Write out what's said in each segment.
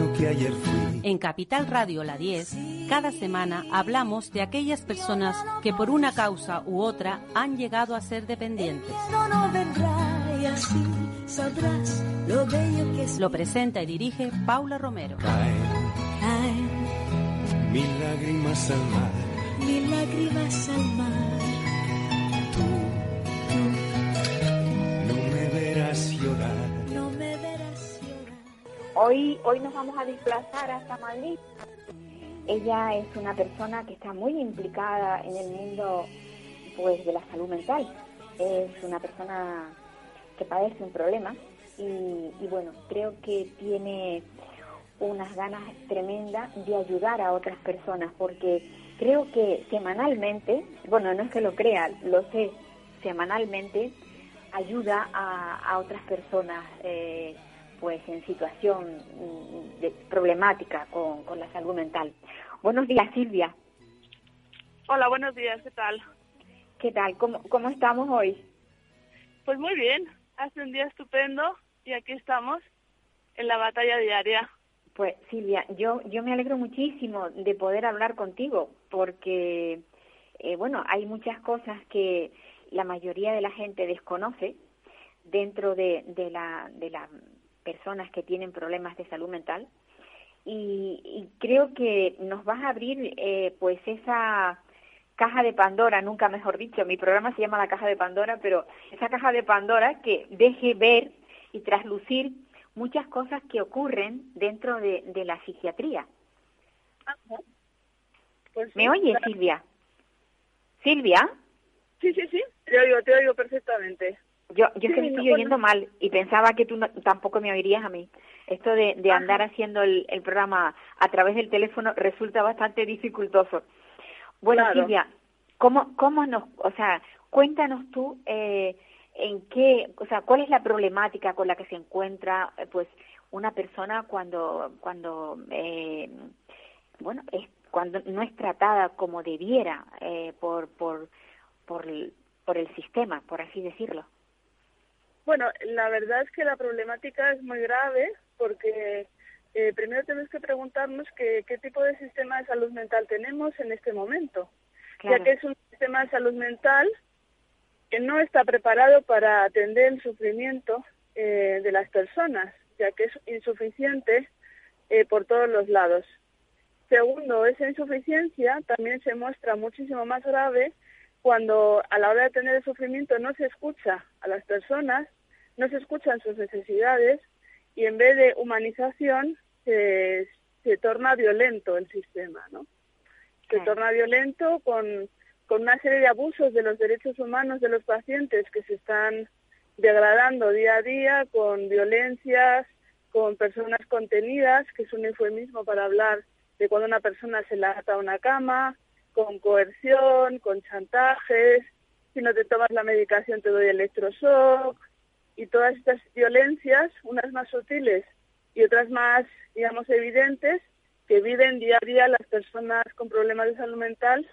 niño que ayer fui. En Capital Radio La 10, cada semana hablamos de aquellas personas que por una causa u otra han llegado a ser dependientes. Lo presenta y dirige Paula Romero. Caen Caen mil lágrimas al mar. mil lágrimas al mar. Tú no me verás llorar. Hoy, hoy nos vamos a desplazar hasta Madrid. Ella es una persona que está muy implicada en el mundo pues, de la salud mental. Es una persona que padece un problema y, bueno, creo que tiene unas ganas tremendas de ayudar a otras personas porque creo que semanalmente, bueno, no es que lo crea, lo sé, semanalmente ayuda a, a otras personas eh, pues en situación mm, de problemática con, con la salud mental. Buenos días, Silvia. Hola, buenos días, ¿qué tal? ¿Qué tal? ¿Cómo, cómo estamos hoy? Pues muy bien, hace un día estupendo y aquí estamos en la batalla diaria. Pues Silvia, yo, yo me alegro muchísimo de poder hablar contigo porque, eh, bueno, hay muchas cosas que la mayoría de la gente desconoce dentro de, de, la, de las personas que tienen problemas de salud mental y, y creo que nos vas a abrir eh, pues esa caja de Pandora, nunca mejor dicho, mi programa se llama La Caja de Pandora, pero esa caja de Pandora que deje ver y traslucir muchas cosas que ocurren dentro de, de la psiquiatría. Pues sí, ¿Me claro. Silvia? Silvia, Sí, sí, sí, te oigo, te oigo perfectamente. Yo, yo es que me estoy oyendo mal y pensaba que tú no- tampoco me oirías a mí. Esto de, de andar haciendo el, el programa a través del teléfono resulta bastante dificultoso. Bueno, Claro. Silvia, ¿cómo, cómo nos, o sea, cuéntanos tú eh, en qué, o sea, cuál es la problemática con la que se encuentra, eh, pues, una persona cuando, cuando, eh, bueno, es cuando no es tratada como debiera eh, por, por, por, por el sistema, por así decirlo. Bueno, la verdad es que la problemática es muy grave porque eh, primero tenemos que preguntarnos que- qué tipo de sistema de salud mental tenemos en este momento, Claro. ya que es un sistema de salud mental que no está preparado para atender el sufrimiento eh, de las personas, ya que es insuficiente eh, por todos los lados. Segundo, esa insuficiencia también se muestra muchísimo más grave cuando a la hora de tener el sufrimiento no se escucha a las personas, no se escuchan sus necesidades y en vez de humanización se, se torna violento el sistema, ¿no? Se Claro. torna violento con, con una serie de abusos de los derechos humanos de los pacientes que se están degradando día a día con violencias, con personas contenidas, que es un eufemismo para hablar de cuando una persona se la ata a una cama, con coerción, con chantajes, si no te tomas la medicación te doy electroshock, y todas estas violencias, unas más sutiles y otras más, digamos, evidentes, que viven día a día las personas con problemas de salud mental,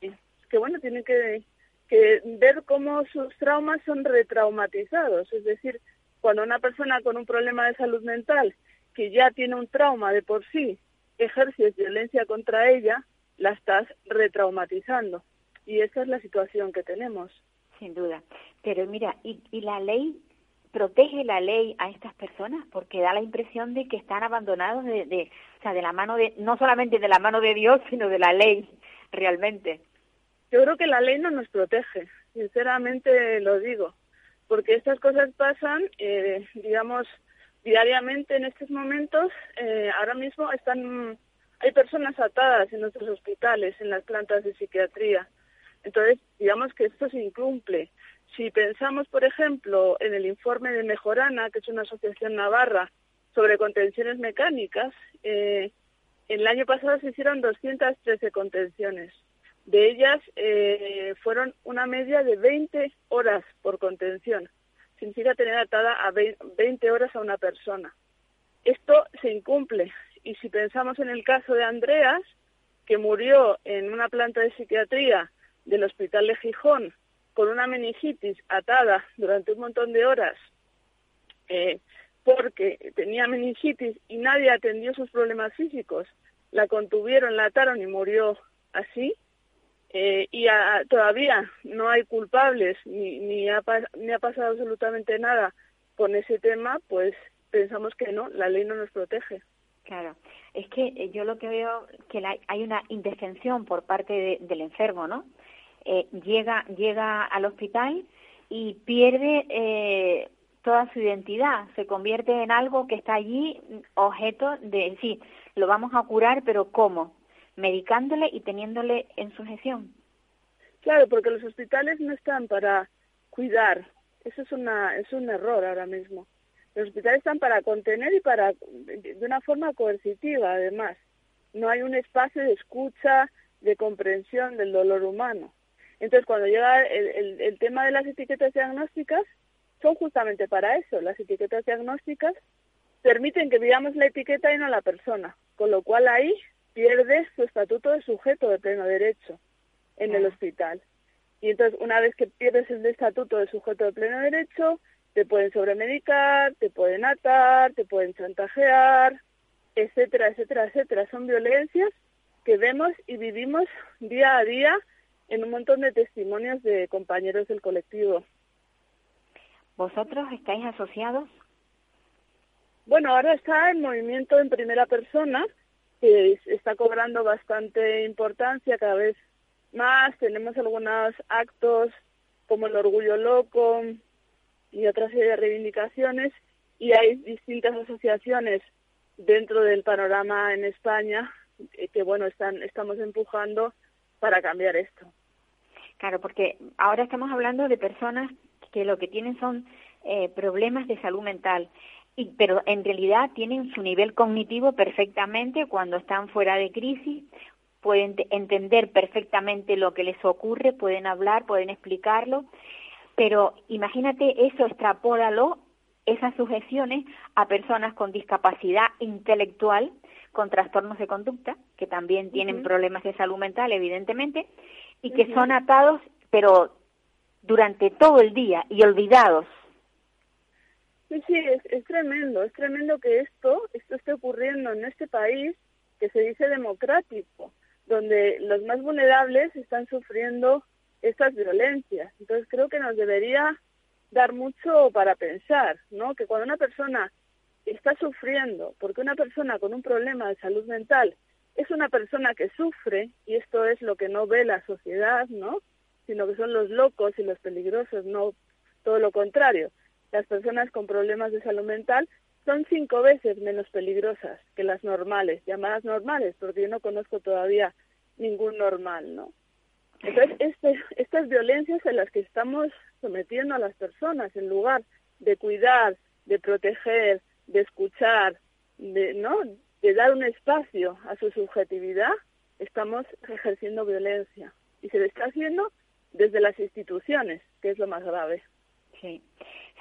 que bueno, tienen que, que ver cómo sus traumas son retraumatizados, es decir, cuando una persona con un problema de salud mental, que ya tiene un trauma de por sí, ejerces violencia contra ella, la estás retraumatizando. Y esa es la situación que tenemos. Sin duda. Pero mira, ¿y, y la ley protege la ley a estas personas? Porque da la impresión de que están abandonados de, de, o sea, de la mano de, no solamente de la mano de Dios, sino de la ley, realmente. Yo creo que la ley no nos protege, sinceramente lo digo, porque estas cosas pasan, eh, digamos, diariamente en estos momentos. Eh, ahora mismo están, hay personas atadas en nuestros hospitales, en las plantas de psiquiatría. Entonces, digamos que esto se incumple. Si pensamos, por ejemplo, en el informe de Mejorana, que es una asociación navarra sobre contenciones mecánicas, eh, el año pasado se hicieron 213 contenciones. De ellas eh, fueron una media de 20 horas por contención. Significa tener atada a 20 horas a una persona. Esto se incumple. Y si pensamos en el caso de Andreas, que murió en una planta de psiquiatría del Hospital de Gijón con una meningitis atada durante un montón de horas eh, porque tenía meningitis y nadie atendió sus problemas físicos, la contuvieron, la ataron y murió así, eh, y todavía no hay culpables ni, ni, ha, ni ha pasado absolutamente nada con ese tema, pues pensamos que no, la ley no nos protege. Claro, es que eh, yo lo que veo que hay una indefensión por parte del enfermo, ¿no? Eh, llega llega al hospital y pierde eh, toda su identidad, se convierte en algo que está allí objeto de sí, lo vamos a curar, pero ¿cómo? Medicándole y teniéndole en sujeción. Claro, porque los hospitales no están para cuidar. Eso es una es un error ahora mismo. Los hospitales están para contener y para de una forma coercitiva, además. No hay un espacio de escucha, de comprensión del dolor humano. Entonces, cuando llega el, el, tema de las etiquetas diagnósticas, son justamente para eso. Las etiquetas diagnósticas permiten que vivamos la etiqueta y no la persona, con lo cual ahí pierde su estatuto de sujeto de pleno derecho en el hospital. Y entonces, una vez que pierdes el estatuto de sujeto de pleno derecho, te pueden sobremedicar, te pueden atar, te pueden chantajear, etcétera, etcétera, etcétera. Son violencias que vemos y vivimos día a día en un montón de testimonios de compañeros del colectivo. ¿Vosotros estáis asociados? Bueno, ahora está el movimiento en primera persona, que está cobrando bastante importancia cada vez más. Tenemos algunos actos como el Orgullo Loco y otra serie de reivindicaciones y hay distintas asociaciones dentro del panorama en España eh, que, bueno, están, estamos empujando para cambiar esto. Claro, porque ahora estamos hablando de personas que lo que tienen son eh, problemas de salud mental, y, pero en realidad tienen su nivel cognitivo perfectamente cuando están fuera de crisis, pueden entender perfectamente lo que les ocurre, pueden hablar, pueden explicarlo, pero imagínate eso, extrapólalo, esas sujeciones a personas con discapacidad intelectual, con trastornos de conducta, que también tienen problemas de salud mental, evidentemente, y que son atados, pero durante todo el día y olvidados. Sí, sí, es, es tremendo, es tremendo que esto, esto esté ocurriendo en este país que se dice democrático, donde los más vulnerables están sufriendo estas violencias. Entonces creo que nos debería dar mucho para pensar, ¿no? Que cuando una persona está sufriendo, porque una persona con un problema de salud mental es una persona que sufre, y esto es lo que no ve la sociedad, ¿no? Sino que son los locos y los peligrosos, no todo lo contrario. Las personas con problemas de salud mental son cinco veces menos peligrosas que las normales, llamadas normales, porque yo no conozco todavía ningún normal, ¿no? Entonces, este, estas violencias en las que estamos sometiendo a las personas, en lugar de cuidar, de proteger, de escuchar, de, ¿no? de dar un espacio a su subjetividad, estamos ejerciendo violencia. Y se lo está haciendo desde las instituciones, que es lo más grave. Sí.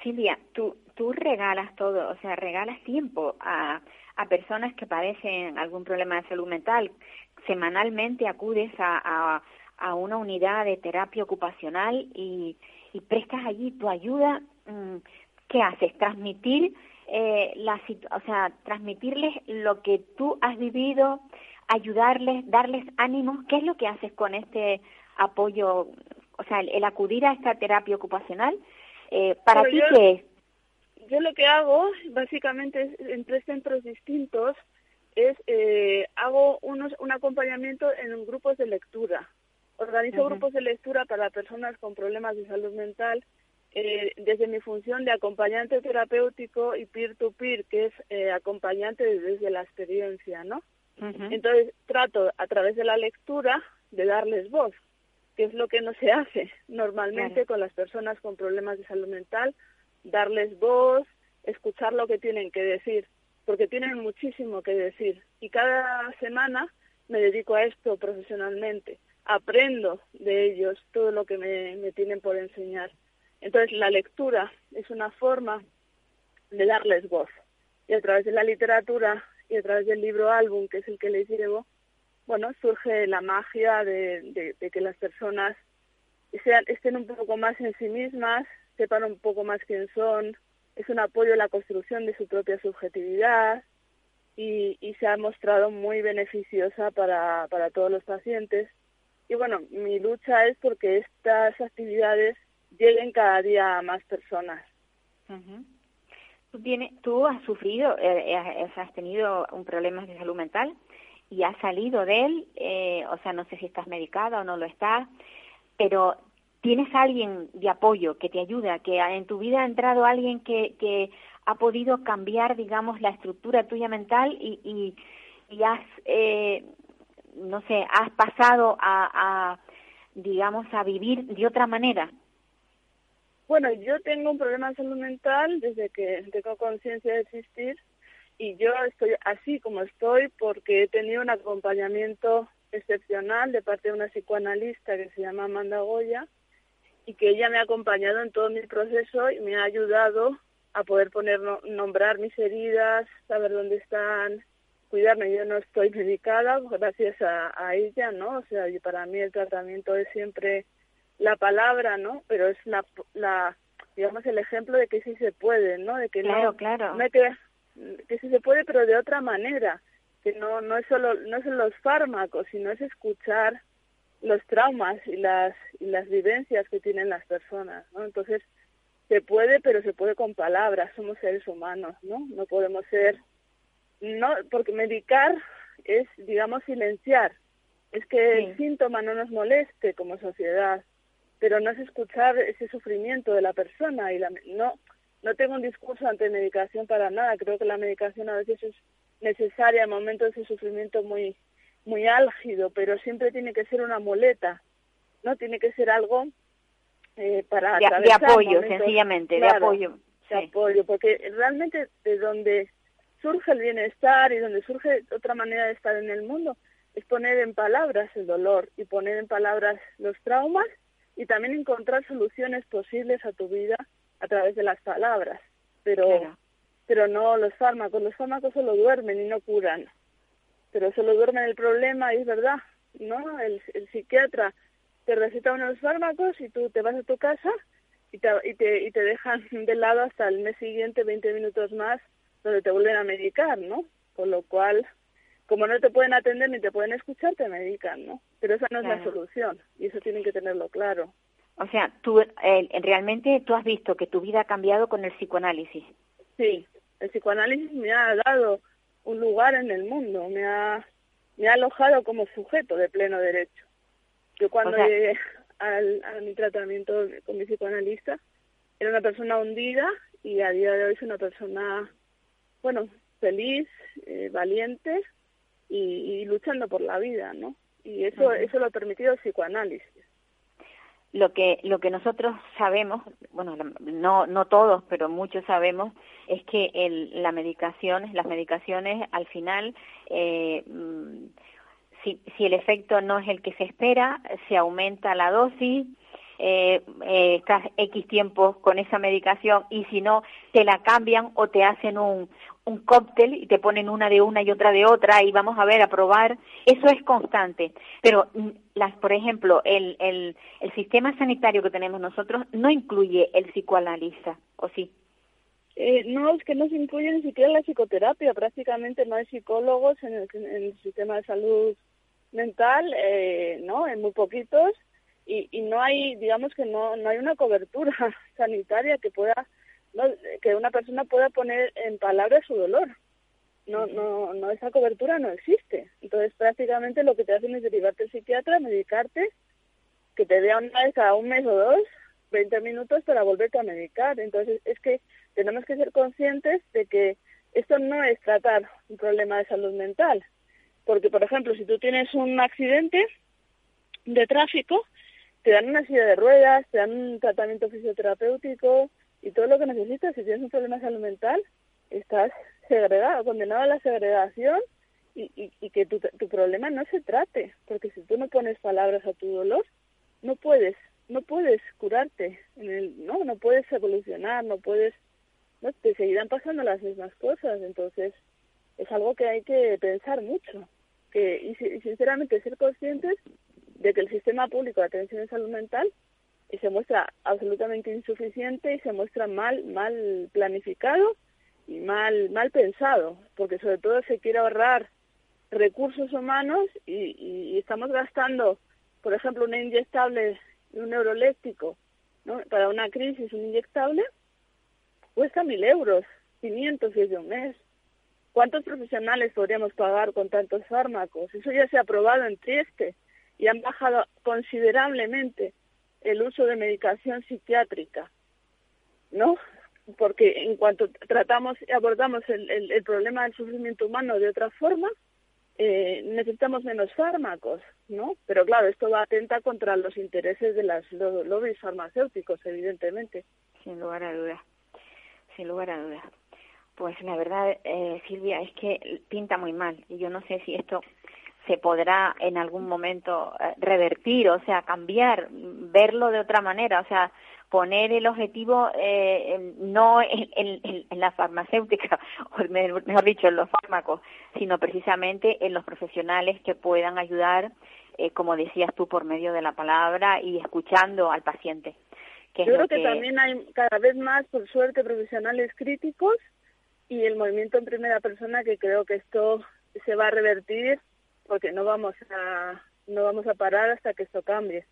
Silvia, tú, tú regalas todo, o sea, regalas tiempo a, a personas que padecen algún problema de salud mental. Semanalmente acudes a, a, una unidad de terapia ocupacional y, y prestas allí tu ayuda. Mm, ¿Qué haces? Transmitir eh, la, o sea, transmitirles lo que tú has vivido, ayudarles, darles ánimos. ¿Qué es lo que haces con este apoyo? O sea, el, acudir a esta terapia ocupacional, eh, ¿para ti qué es? Yo lo que hago, básicamente, en tres centros distintos, es eh, hago unos, un acompañamiento en grupos de lectura. Organizo grupos de lectura para personas con problemas de salud mental eh, desde mi función de acompañante terapéutico y peer-to-peer, que es eh, acompañante desde la experiencia, ¿no? Entonces trato a través de la lectura de darles voz, que es lo que no se hace normalmente con las personas con problemas de salud mental, darles voz, escuchar lo que tienen que decir. porque tienen muchísimo que decir. Y cada semana me dedico a esto profesionalmente. Aprendo de ellos todo lo que me, tienen por enseñar. Entonces, la lectura es una forma de darles voz. Y a través de la literatura y a través del libro álbum, que es el que les llevo, bueno, surge la magia de, que las personas estén un poco más en sí mismas, sepan un poco más quién son, es un apoyo a la construcción de su propia subjetividad y, se ha mostrado muy beneficiosa para todos los pacientes. Y bueno, mi lucha es porque estas actividades lleguen cada día a más personas. ¿Tú, tienes, tú has sufrido, eh, eh, has tenido un problema de salud mental y has salido de él, eh, o sea, no sé si estás medicada o no lo estás, pero tienes alguien de apoyo que te ayuda, que en tu vida ha entrado alguien que, que ha podido cambiar, digamos, la estructura tuya mental y, y, y has, eh, no sé, has pasado a, a, digamos, a vivir de otra manera. Bueno, yo tengo un problema de salud mental desde que tengo conciencia de existir y yo estoy así como estoy porque he tenido un acompañamiento excepcional de parte de una psicoanalista que se llama Amanda Goya y que ella me ha acompañado en todo mi proceso y me ha ayudado a poder poner nombrar mis heridas, saber dónde están, cuidarme. Yo no estoy medicada gracias a, a ella, ¿no? O sea, y para mí el tratamiento es siempre la palabra, ¿no? Pero es la, la digamos el ejemplo de que sí se puede, ¿no? De que claro, no, claro. no hay que que sí se puede, pero de otra manera, que no no es solo no son los fármacos, sino es escuchar los traumas y las y las vivencias que tienen las personas, ¿no? Entonces se puede, pero se puede con palabras. Somos seres humanos, ¿no? No podemos ser no porque medicar es digamos silenciar, es que el síntoma no nos moleste como sociedad, pero no es escuchar ese sufrimiento de la persona y la, no no tengo un discurso ante medicación para nada. Creo que la medicación a veces es necesaria en momentos de sufrimiento muy, muy álgido, pero siempre tiene que ser una muleta, ¿no? Tiene que ser algo eh, para de, de apoyo, sencillamente, de apoyo. De apoyo, porque realmente de donde surge el bienestar y donde surge otra manera de estar en el mundo es poner en palabras el dolor y poner en palabras los traumas y también encontrar soluciones posibles a tu vida a través de las palabras, pero pero no los fármacos, los fármacos solo duermen y no curan, pero solo duermen el problema y es verdad, ¿no? El, el psiquiatra te receta unos fármacos y tú te vas a tu casa y te, y te, y te dejan de lado hasta el mes siguiente 20 minutos más donde te vuelven a medicar, ¿no? Con lo cual, como no te pueden atender ni te pueden escuchar, te medican, ¿no? Pero esa no es la solución y eso tienen que tenerlo claro. O sea, tú eh, realmente tú has visto que tu vida ha cambiado con el psicoanálisis. Sí, el psicoanálisis me ha dado un lugar en el mundo, me ha, me ha alojado como sujeto de pleno derecho. Yo cuando llegué al, a mi tratamiento con mi psicoanalista, era una persona hundida y a día de hoy es una persona, bueno, feliz, eh, valiente y, y, luchando por la vida, ¿no? Y eso, eso lo ha permitido el psicoanálisis lo que lo que nosotros sabemos bueno no no todos pero muchos sabemos es que el, la medicación las medicaciones al final eh, mm, si, si el efecto no es el que se espera se aumenta la dosis eh, eh, estás X tiempo con esa medicación y si no, te la cambian o te hacen un, un cóctel y te ponen una de una y otra de otra y vamos a ver, a probar. Eso es constante. Pero, mm, las, por ejemplo, el, el, el sistema sanitario que tenemos nosotros no incluye el psicoanalista, ¿o sí? Eh, no, es que no se incluye ni siquiera la psicoterapia. Prácticamente no hay psicólogos en el, en el sistema de salud mental, eh, ¿no? En muy poquitos y, y no hay, digamos que no, no hay una cobertura sanitaria que pueda, no, que una persona pueda poner en palabras su dolor. No, no, no, esa cobertura no existe. Entonces prácticamente lo que te hacen es derivarte al psiquiatra, medicarte, que te vea una vez cada un mes o dos, 20 minutos para volverte a medicar. Entonces es que tenemos que ser conscientes de que esto no es tratar un problema de salud mental. Porque, por ejemplo, si tú tienes un accidente de tráfico, te dan una silla de ruedas, te dan un tratamiento fisioterapéutico y todo lo que necesitas. Si tienes un problema de salud mental, estás segregado, condenado a la segregación y, y, que tu, tu problema no se trate, porque si tú no pones palabras a tu dolor, no puedes, no puedes curarte, en el, no, no puedes evolucionar, no puedes, no, te seguirán pasando las mismas cosas, entonces es algo que hay que pensar mucho, que y, y sinceramente ser conscientes de que el sistema público de atención en salud mental se muestra absolutamente insuficiente y se muestra mal, mal planificado y mal, mal pensado, porque sobre todo se quiere ahorrar recursos humanos y, estamos gastando, por ejemplo, una inyectable y un neuroléctrico, ¿no? Para una crisis, un inyectable cuesta mil euros, 500 si es de un mes. ¿Cuántos profesionales podríamos pagar con tantos fármacos? Eso ya se ha aprobado en Trieste y han bajado considerablemente el uso de medicación psiquiátrica, ¿no? Porque en cuanto tratamos y abordamos el, el, problema del sufrimiento humano de otra forma, eh, necesitamos menos fármacos, ¿no? Pero claro, esto va atenta contra los intereses de los lobbies farmacéuticos, evidentemente. Sin lugar a dudas, sin lugar a dudas. Pues la verdad, eh, Silvia, es que pinta muy mal y yo no sé si esto se podrá en algún momento eh, revertir, o sea, cambiar, verlo de otra manera, o sea, poner el objetivo eh, no en, en, la farmacéutica, o mejor dicho, en los fármacos, sino precisamente en los profesionales que puedan ayudar, eh, como decías tú, por medio de la palabra y escuchando al paciente. Yo creo que, que también hay cada vez más, por suerte, profesionales críticos y el movimiento en primera persona que creo que esto se va a revertir porque no vamos a no vamos a parar hasta que esto cambie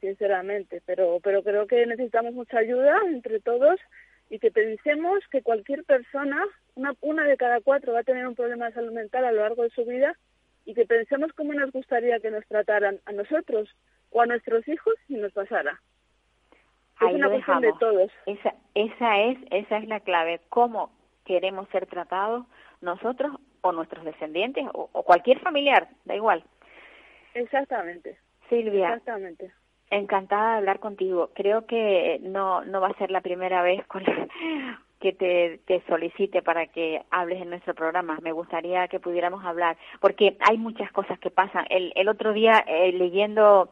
sinceramente. Pero pero creo que necesitamos mucha ayuda entre todos y que pensemos que cualquier persona una una de cada cuatro va a tener un problema de salud mental a lo largo de su vida y que pensemos cómo nos gustaría que nos trataran a nosotros o a nuestros hijos si nos pasara. Es una cuestión de todos. Esa esa es esa es la clave. Cómo queremos ser tratados nosotros o nuestros descendientes o, cualquier familiar, da igual. Exactamente. Silvia. Exactamente. Encantada de hablar contigo. Creo que no, no va a ser la primera vez con que te, te solicite para que hables en nuestro programa. Me gustaría que pudiéramos hablar, porque hay muchas cosas que pasan. El, el otro día, eh, leyendo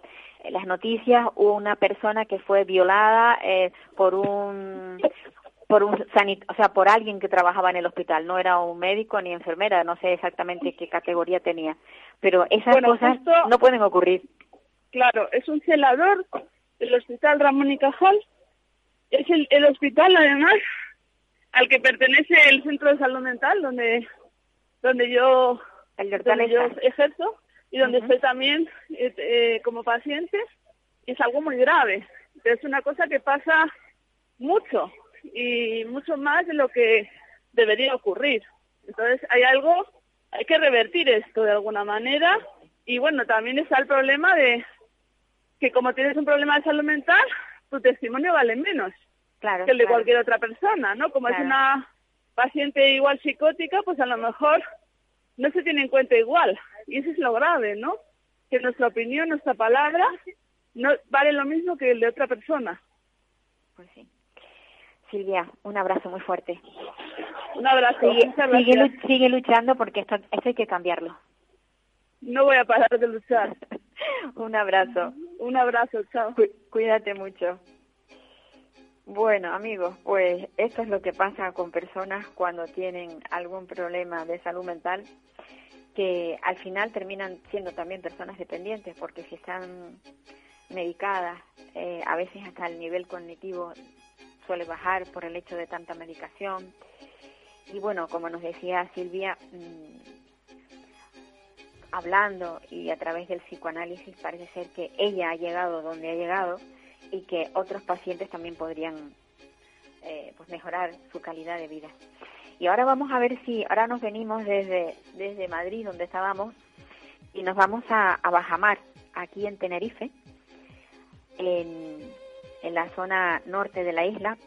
las noticias, hubo una persona que fue violada eh, por un por un sanit o sea, por alguien que trabajaba en el hospital, no era un médico ni enfermera, no sé exactamente qué categoría tenía, pero esas cosas no pueden ocurrir. Claro, es un celador del Hospital Ramón y Cajal, es el, el hospital además al que pertenece el Centro de Salud Mental, donde donde yo, el yo ejerzo y donde estoy también eh, eh, como paciente, es algo muy grave. Es una cosa que pasa mucho y mucho más de lo que debería ocurrir. Entonces hay algo, hay que revertir esto de alguna manera y bueno, también está el problema de que como tienes un problema de salud mental, tu testimonio vale menos claro, que el de cualquier otra persona, ¿no? Como es una paciente igual psicótica, pues a lo mejor no se tiene en cuenta igual. Y eso es lo grave, ¿no? Que nuestra opinión, nuestra palabra, no vale lo mismo que el de otra persona. Pues sí. Silvia, un abrazo muy fuerte. Un abrazo. Sigue, luchando porque esto, esto hay que cambiarlo. No voy a parar de luchar. un abrazo. Un abrazo, chao. cuídate mucho. Bueno, amigos, pues esto es lo que pasa con personas cuando tienen algún problema de salud mental, que al final terminan siendo también personas dependientes, porque si están medicadas, eh, a veces hasta el nivel cognitivo suele bajar por el hecho de tanta medicación. Y bueno, como nos decía Silvia, mm, hablando y a través del psicoanálisis parece ser que ella ha llegado donde ha llegado y que otros pacientes también podrían eh, pues mejorar su calidad de vida. Y ahora vamos a ver si, ahora nos venimos desde, desde Madrid, donde estábamos, y nos vamos a, a Bajamar, aquí en Tenerife, en, en la zona norte de la isla.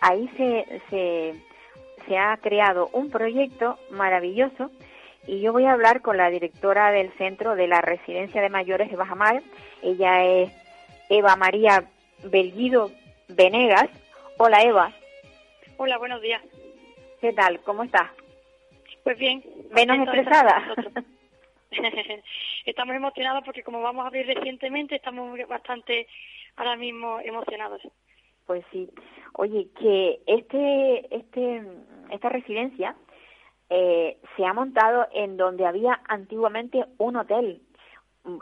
Ahí se, se, se ha creado un proyecto maravilloso y yo voy a hablar con la directora del centro de la residencia de mayores de Bajamar. Ella es Eva María Belguido Venegas. Hola Eva. Hola, buenos días. ¿Qué tal? ¿Cómo estás? Pues bien. Menos estresada. estamos emocionados porque como vamos a abrir recientemente, estamos bastante ahora mismo emocionados. Pues sí. Oye, que este, este, esta residencia eh, se ha montado en donde había antiguamente un hotel.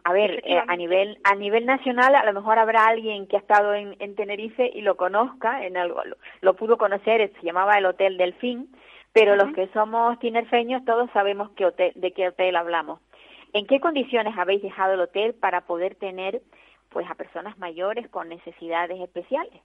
A ver, eh, a nivel a nivel nacional, a lo mejor habrá alguien que ha estado en, en Tenerife y lo conozca, en algo, lo, pudo conocer, se llamaba el Hotel Delfín, pero los que somos tinerfeños todos sabemos qué hotel, de qué hotel hablamos. ¿En qué condiciones habéis dejado el hotel para poder tener pues a personas mayores con necesidades especiales?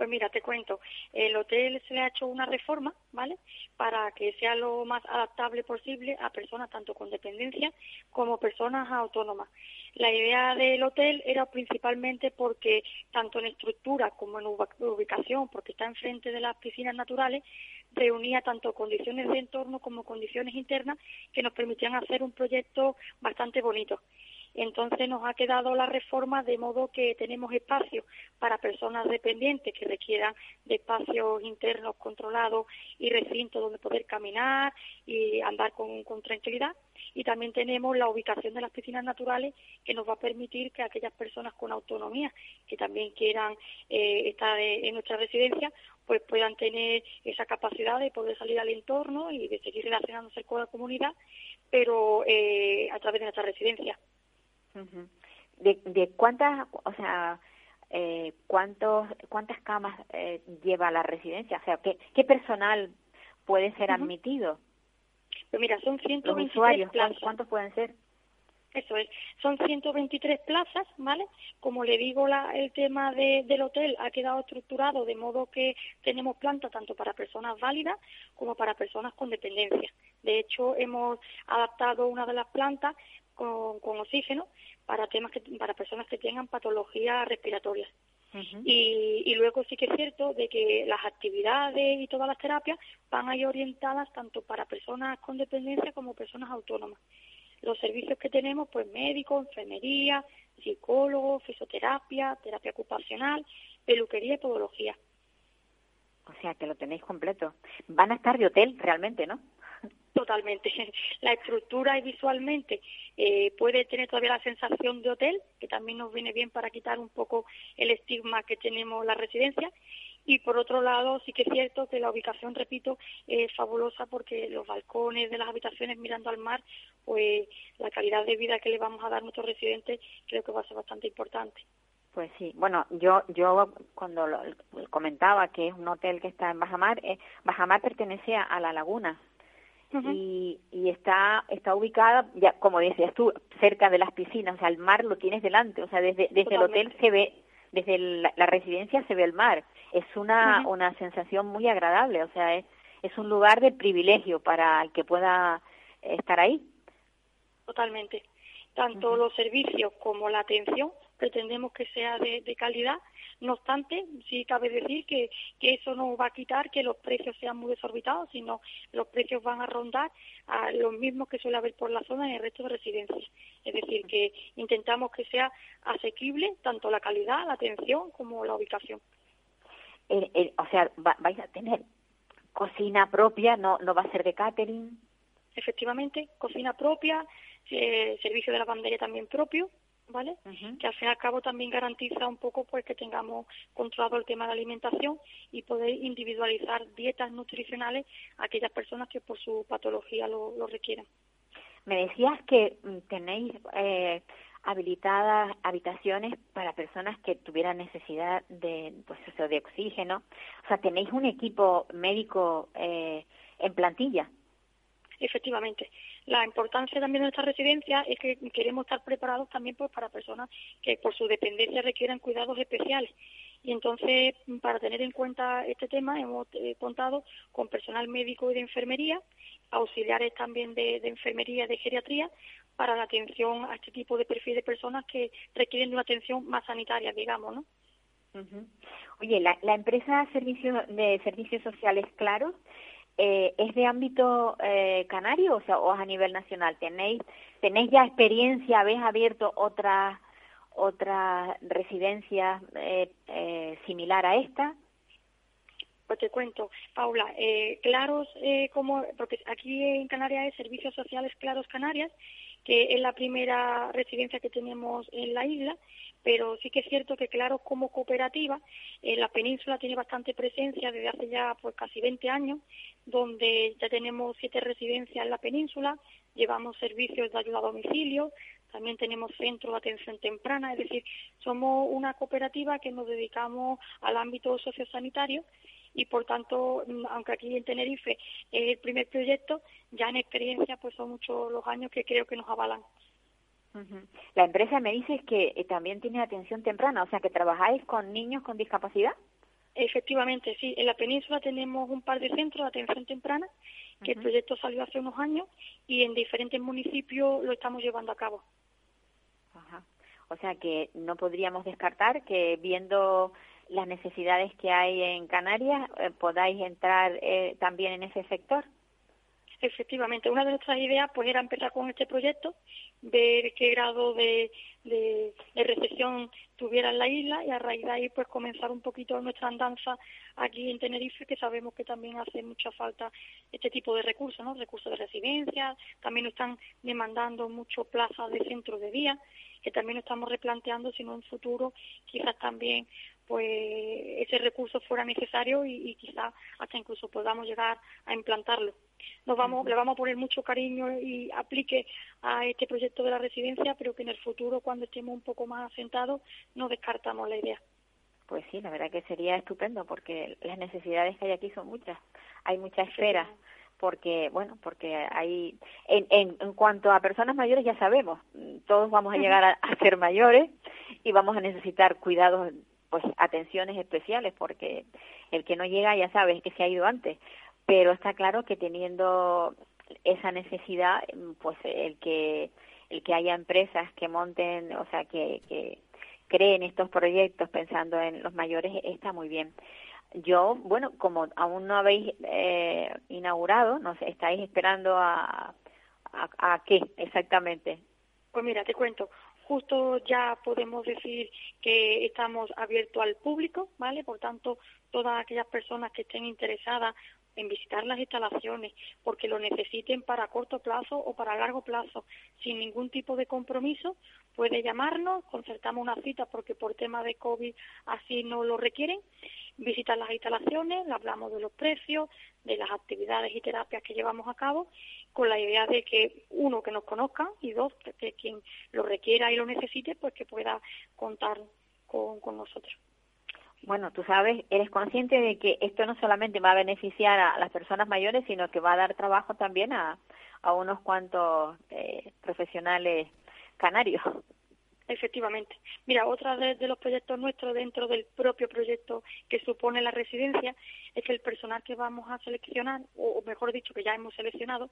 Pues mira, te cuento, el hotel se le ha hecho una reforma, ¿vale? Para que sea lo más adaptable posible a personas tanto con dependencia como personas autónomas. La idea del hotel era principalmente porque tanto en estructura como en ubicación, porque está enfrente de las piscinas naturales, reunía tanto condiciones de entorno como condiciones internas que nos permitían hacer un proyecto bastante bonito. Entonces nos ha quedado la reforma de modo que tenemos espacio para personas dependientes que requieran de espacios internos controlados y recintos donde poder caminar y andar con, tranquilidad. Y también tenemos la ubicación de las piscinas naturales que nos va a permitir que aquellas personas con autonomía que también quieran eh, estar en nuestra residencia pues puedan tener esa capacidad de poder salir al entorno y de seguir relacionándose con la comunidad, pero eh, a través de nuestra residencia de, de cuántas, o sea, eh, cuántos, cuántas camas eh, lleva la residencia, o sea, qué, qué personal puede ser admitido. Pues mira, son 123 plazas. ¿Cuántos pueden ser? Eso es, son 123 plazas, ¿vale? Como le digo, la, el tema de, del hotel ha quedado estructurado de modo que tenemos planta tanto para personas válidas como para personas con dependencia. De hecho, hemos adaptado una de las plantas con, con oxígeno para temas que, para personas que tengan patologías respiratorias. y, y, luego sí que es cierto de que las actividades y todas las terapias van ahí orientadas tanto para personas con dependencia como personas autónomas. Los servicios que tenemos, pues médicos, enfermería, psicólogos, fisioterapia, terapia ocupacional, peluquería y podología. O sea que lo tenéis completo. Van a estar de hotel realmente, ¿no? Totalmente. La estructura y visualmente eh, puede tener todavía la sensación de hotel, que también nos viene bien para quitar un poco el estigma que tenemos la residencia. Y por otro lado, sí que es cierto que la ubicación, repito, es fabulosa porque los balcones de las habitaciones mirando al mar, pues la calidad de vida que le vamos a dar a nuestros residentes creo que va a ser bastante importante. Pues sí, bueno, yo yo cuando lo, comentaba que es un hotel que está en Bajamar, eh, Bajamar pertenece a la laguna, y, y está está ubicada ya como decías tú cerca de las piscinas o sea el mar lo tienes delante o sea desde desde el hotel se ve desde la, residencia se ve el mar. Es una una sensación muy agradable o sea es es un lugar de privilegio para el que pueda estar ahí. Totalmente. Tanto los servicios como la atención pretendemos que sea de, de calidad no obstante, sí cabe decir que, que eso no va a quitar que los precios sean muy desorbitados, sino los precios van a rondar a los mismos que suele haber por la zona en el resto de residencias. Es decir, que intentamos que sea asequible tanto la calidad, la atención como la ubicación. o sea, vais a tener cocina propia, no, no va a ser de catering. Efectivamente, cocina propia, eh, servicio de lavandería también propio ¿vale? Que al fin y al cabo también garantiza un poco pues que tengamos controlado el tema de alimentación y poder individualizar dietas nutricionales a aquellas personas que por su patología lo, lo requieran. Me decías que mm, tenéis eh, habilitadas habitaciones para personas que tuvieran necesidad de pues eso, de oxígeno, o sea, tenéis un equipo médico eh, en plantilla. Efectivamente. La importancia también de nuestra residencia es que queremos estar preparados también pues, para personas que por su dependencia requieran cuidados especiales. Y entonces, para tener en cuenta este tema, hemos eh, contado con personal médico y de enfermería, auxiliares también de, enfermería y de geriatría, para la atención a este tipo de perfil de personas que requieren de una atención más sanitaria, digamos, ¿no? Oye, la, la empresa servicio, de servicios sociales Claro eh, ¿es de ámbito eh, canario o sea, o a nivel nacional? ¿Tenéis, tenéis ya experiencia? ¿Habéis abierto otras otra residencias eh, eh, similar a esta? Pues te cuento, Paula, eh, Claros, como, porque aquí en Canarias hay Servicios Sociales Claros Canarias, es la primera residencia que tenemos en la isla, pero sí que es cierto que Claros como cooperativa, en la península tiene bastante presencia desde hace ya pues casi 20 años, donde ya tenemos siete residencias en la península, llevamos servicios de ayuda a domicilio, también tenemos centro de atención temprana, es decir, somos una cooperativa que nos dedicamos al ámbito sociosanitario y por tanto, mm, aunque aquí en Tenerife es el primer proyecto, ya en experiencia pues son muchos los años que creo que nos avalan. La empresa me dice que eh, también tiene atención temprana, o sea que trabajáis con niños con discapacidad. Efectivamente, sí. En la península tenemos un par de centros de atención temprana, que el proyecto salió hace unos años y en diferentes municipios lo estamos llevando a cabo. Ajá. O sea que no podríamos descartar que viendo las necesidades que hay en Canarias, eh, podáis entrar eh, también en ese sector. Efectivamente, una de nuestras ideas pues era empezar con este proyecto, ver qué grado de, de, recepción tuviera en la isla y a raíz de ahí pues comenzar un poquito nuestra andanza aquí en Tenerife, que sabemos que también hace mucha falta este tipo de recursos, ¿no? Recursos de residencia, también nos están demandando mucho plazas de centro de día, que también estamos replanteando si no en futuro quizás también pues ese recurso fuera necesario y, quizá hasta incluso podamos llegar a implantarlo. Nos vamos, le vamos a poner mucho cariño y aplique a este proyecto de la residencia, pero que en el futuro, cuando estemos un poco más asentados, no descartamos la idea. Pues sí, la verdad que sería estupendo porque las necesidades que hay aquí son muchas. Hay mucha esfera. porque bueno porque hay en, en, en, cuanto a personas mayores ya sabemos todos vamos a llegar a, a, ser mayores y vamos a necesitar cuidados pues atenciones especiales porque el que no llega ya sabes que se ha ido antes. Pero está claro que teniendo esa necesidad pues el que el que haya empresas que monten o sea que, que creen estos proyectos pensando en los mayores está muy bien. Yo bueno como aún no habéis eh, inaugurado no sé estáis esperando a a qué exactamente. Pues mira te cuento justo ya podemos decir que estamos abiertos al público, ¿vale? Por tanto, todas aquellas personas que estén interesadas en visitar las instalaciones porque lo necesiten para corto plazo o para largo plazo sin ningún tipo de compromiso, puede llamarnos, concertamos una cita porque por tema de COVID así no lo requieren, visitar las instalaciones, hablamos de los precios, de las actividades y terapias que llevamos a cabo, con la idea de que uno que nos conozca y dos que quien lo requiera y lo necesite pues que pueda contar con, con nosotros. Bueno, tú sabes, eres consciente de que esto no solamente va a beneficiar a las personas mayores, sino que va a dar trabajo también a, unos cuantos eh, profesionales canarios. Efectivamente. Mira, otra de, los proyectos nuestros dentro del propio proyecto que supone la residencia es que el personal que vamos a seleccionar, o, mejor dicho, que ya hemos seleccionado,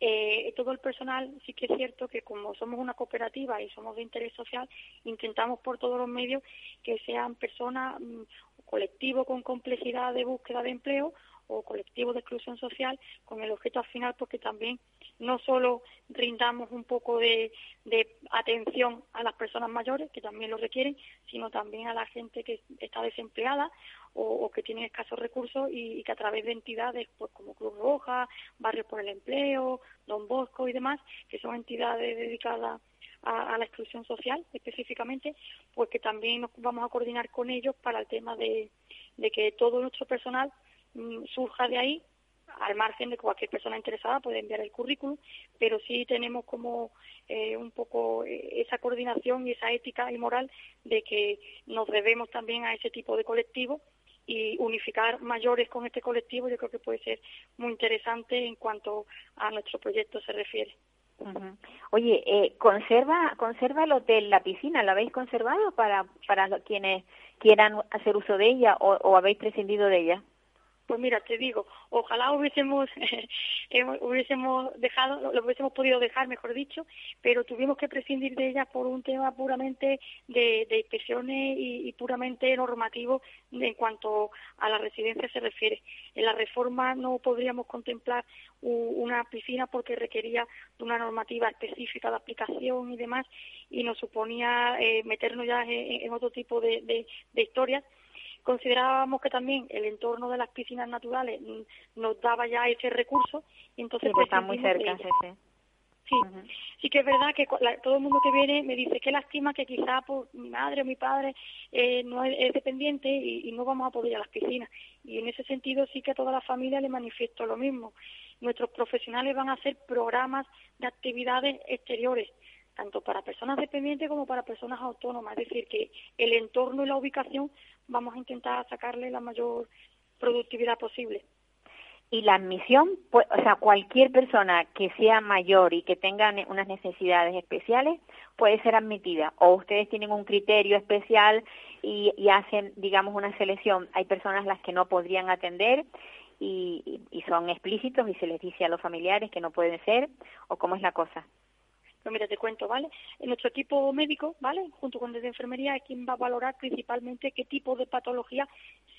eh, todo el personal sí que es cierto que como somos una cooperativa y somos de interés social, intentamos por todos los medios que sean personas, mm, colectivos con complejidad de búsqueda de empleo o colectivos de exclusión social con el objeto al final porque también no solo brindamos un poco de, atención a las personas mayores, que también lo requieren, sino también a la gente que está desempleada o, que tiene escasos recursos y, que a través de entidades pues como Cruz Roja, Barrios por el Empleo, Don Bosco y demás, que son entidades dedicadas a, la exclusión social específicamente, pues que también nos vamos a coordinar con ellos para el tema de que todo nuestro personal surja de ahí, al margen de cualquier persona interesada puede enviar el currículum, pero sí tenemos como eh, un poco eh, esa coordinación y esa ética y moral de que nos debemos también a ese tipo de colectivo y unificar mayores con este colectivo yo creo que puede ser muy interesante en cuanto a nuestro proyecto se refiere. Oye, eh, conserva conserva el hotel, la piscina, ¿la habéis conservado para para quienes quieran hacer uso de ella o habéis prescindido de ella? Pues mira, te digo, ojalá hubiésemos hubiésemos dejado, lo hubiésemos podido dejar, mejor dicho, pero tuvimos que prescindir de ella por un tema puramente de, de inspecciones y, puramente normativo en cuanto a la residencia se refiere. En la reforma no podríamos contemplar una piscina porque requería de una normativa específica de aplicación y demás y nos suponía eh, meternos ya en, otro tipo de, de historias considerábamos que también el entorno de las piscinas naturales nos daba ya ese recurso y entonces pues está muy cerca sí, Sí, sí que es verdad que todo el mundo que viene me dice qué lástima que quizá por mi madre o mi padre eh, no es, dependiente y, no vamos a poder ir a las piscinas. Y en ese sentido sí que a toda la familia le manifiesto lo mismo. Nuestros profesionales van a hacer programas de actividades exteriores, tanto para personas dependientes como para personas autónomas. Es decir, que el entorno y la ubicación vamos a intentar sacarle la mayor productividad posible y la admisión, pues, o sea, cualquier persona que sea mayor y que tenga unas necesidades especiales puede ser admitida. O ustedes tienen un criterio especial y, hacen, digamos, una selección. Hay personas las que no podrían atender y, y son explícitos y se les dice a los familiares que no pueden ser, o cómo es la cosa. Pues mira, te cuento, ¿vale? En nuestro equipo médico, ¿vale? Junto con el de enfermería, es quien va a valorar principalmente qué tipo de patología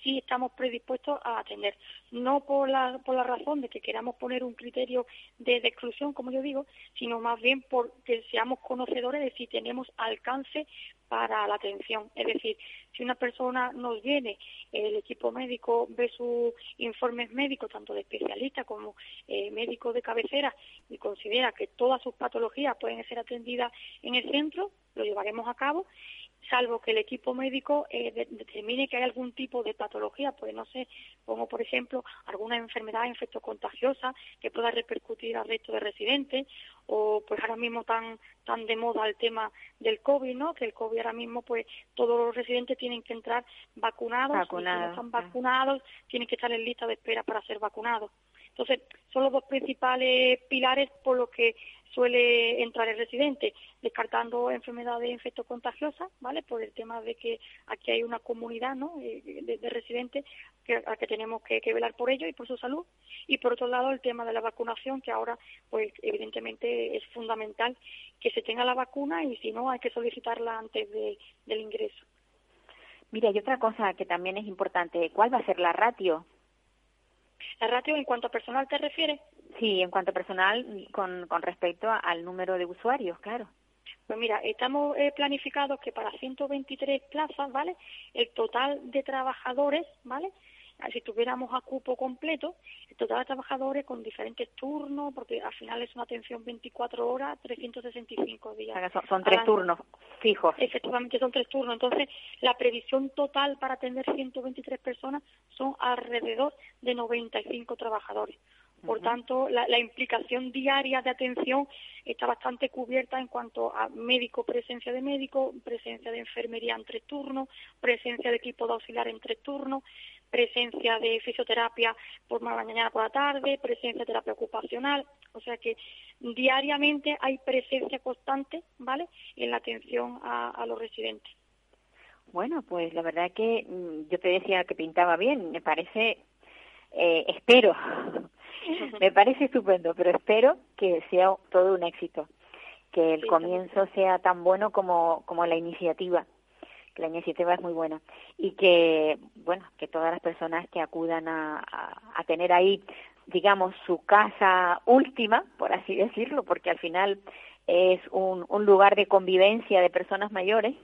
sí estamos predispuestos a atender. No por la, por la razón de que queramos poner un criterio de, de exclusión, como yo digo, sino más bien porque seamos conocedores de si tenemos alcance para la atención. Es decir, si una persona nos viene, el equipo médico ve sus informes médicos, tanto de especialista como eh, médico de cabecera, y considera que todas sus patologías pueden ser atendidas en el centro, lo llevaremos a cabo salvo que el equipo médico eh, determine que hay algún tipo de patología, pues no sé, como por ejemplo alguna enfermedad infectocontagiosa que pueda repercutir al resto de residentes, o pues ahora mismo tan tan de moda el tema del COVID, ¿no? Que el COVID ahora mismo pues todos los residentes tienen que entrar vacunados, y si no están vacunados tienen que estar en lista de espera para ser vacunados. Entonces, son los dos principales pilares por los que suele entrar el residente, descartando enfermedades infectocontagiosas, ¿vale? Por el tema de que aquí hay una comunidad, ¿no? Eh, de, residentes que, a que tenemos que, velar por ellos y por su salud. Y por otro lado, el tema de la vacunación, que ahora, pues, evidentemente es fundamental que se tenga la vacuna y si no, hay que solicitarla antes del ingreso. Mira, y otra cosa que también es importante, ¿cuál va a ser la ratio? ¿La ratio en cuanto a personal te refieres? Sí, en cuanto a personal, con, con respecto al número de usuarios, claro. Pues mira, estamos eh, planificados que para 123 plazas, ¿vale? El total de trabajadores, ¿vale? Si tuviéramos a cupo completo, el total de trabajadores con diferentes turnos, porque al final es una atención 24 horas, 365 días. son, tres turnos fijos. Efectivamente, son tres turnos. Entonces, la previsión total para atender 123 personas son alrededor de 95 trabajadores. Por tanto, la, implicación diaria de atención está bastante cubierta en cuanto a médico, presencia de médico, presencia de enfermería en tres turnos, presencia de equipo de auxiliar en tres turnos, presencia de fisioterapia por la mañana por la tarde, presencia de terapia ocupacional. O sea que diariamente hay presencia constante, ¿vale?, en la atención a, los residentes. Bueno, pues la verdad que mm, yo te decía que pintaba bien, me parece, eh, espero me parece estupendo, pero espero que sea todo un éxito, que el comienzo sea tan bueno como, como la iniciativa, que la iniciativa es muy buena y que, bueno, que todas las personas que acudan a, a, tener ahí, digamos, su casa última, por así decirlo, porque al final es un, un lugar de convivencia de personas mayores,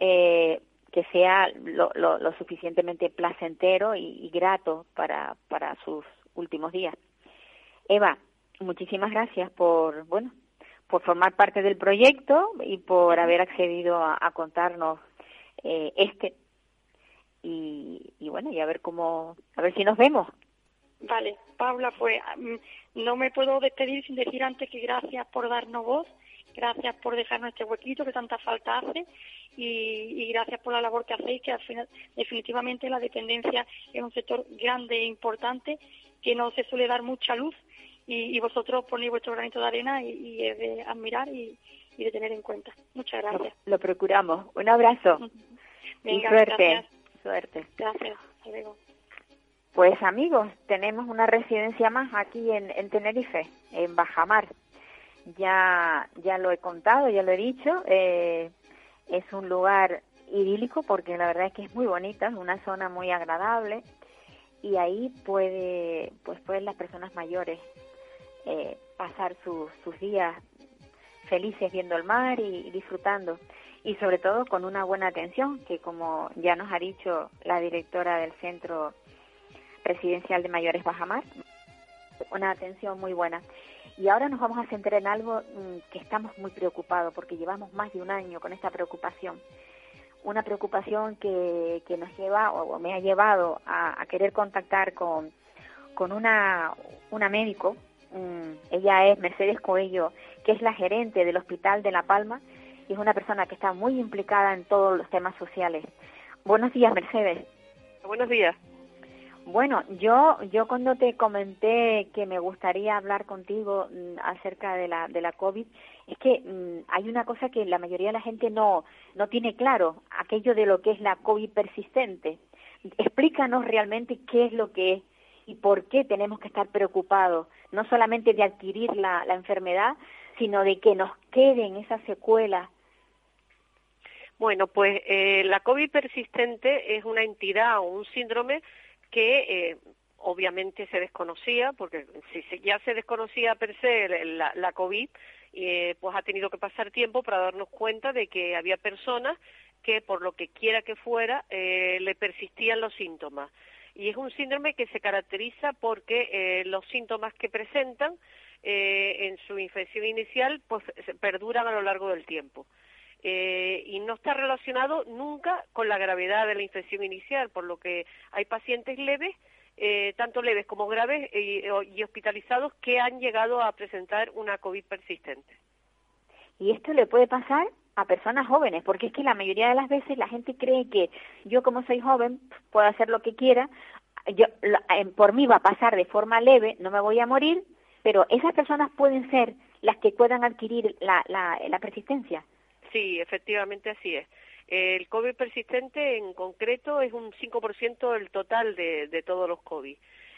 eh, que sea lo, lo, lo suficientemente placentero y, y, grato para, para sus últimos días. Eva, muchísimas gracias por, bueno, por formar parte del proyecto y por haber accedido a, contarnos eh, este y, y, bueno y a ver cómo a ver si nos vemos vale Paula pues no me puedo despedir sin decir antes que gracias por darnos voz gracias por dejarnos este huequito que tanta falta hace y, y, gracias por la labor que hacéis que al final definitivamente la dependencia es un sector grande e importante que no se suele dar mucha luz y, vosotros ponéis vuestro granito de arena y, es de admirar y, de tener en cuenta. Muchas gracias. Lo, procuramos. Un abrazo. Y suerte. Suerte. Gracias. Pues amigos, tenemos una residencia más aquí en, en Tenerife, en Bajamar. Ya, ya lo he contado, ya lo he dicho. Eh, es un lugar idílico porque la verdad es que es muy bonita, es una zona muy agradable y ahí puede, pues pueden las personas mayores eh, pasar sus días felices viendo el mar y, disfrutando. Y sobre todo con una buena atención, que como ya nos ha dicho la directora del Centro Residencial de Mayores Bajamar, una atención muy buena. Y ahora nos vamos a centrar en algo mm, que estamos muy preocupados, porque llevamos más de un año con esta preocupación. Una preocupación que, que nos lleva, o me ha llevado a, a querer contactar con, con una, una médico Mm, ella es Mercedes Coello, que es la gerente del Hospital de La Palma y es una persona que está muy implicada en todos los temas sociales. Buenos días, Mercedes. Buenos días. Bueno, yo yo cuando te comenté que me gustaría hablar contigo mm, acerca de la de la COVID, es que mm, hay una cosa que la mayoría de la gente no no tiene claro, aquello de lo que es la COVID persistente. Explícanos realmente qué es lo que es y por qué tenemos que estar preocupados, no solamente de adquirir la, enfermedad, sino de que nos queden esas secuelas. Bueno, pues eh, la COVID persistente es una entidad o un síndrome que eh, obviamente se desconocía, porque si ya se desconocía per se la, la COVID, eh, pues ha tenido que pasar tiempo para darnos cuenta de que había personas que por lo que quiera que fuera le persistían los síntomas y es un síndrome que se caracteriza porque eh, los síntomas que presentan eh, en su infección inicial pues perduran a lo largo del tiempo. Eh, y no está relacionado nunca con la gravedad de la infección inicial, por lo que hay pacientes leves, tanto leves como graves y hospitalizados que han llegado a presentar una COVID persistente. Y esto le puede pasar a personas jóvenes, porque es que la mayoría de las veces la gente cree que yo como soy joven puedo hacer lo que quiera, yo por mí va a pasar de forma leve, no me voy a morir, pero esas personas pueden ser las que puedan adquirir la, la, persistencia. Sí, efectivamente así es. El COVID persistente en concreto es un 5% del total de, de todos los COVID.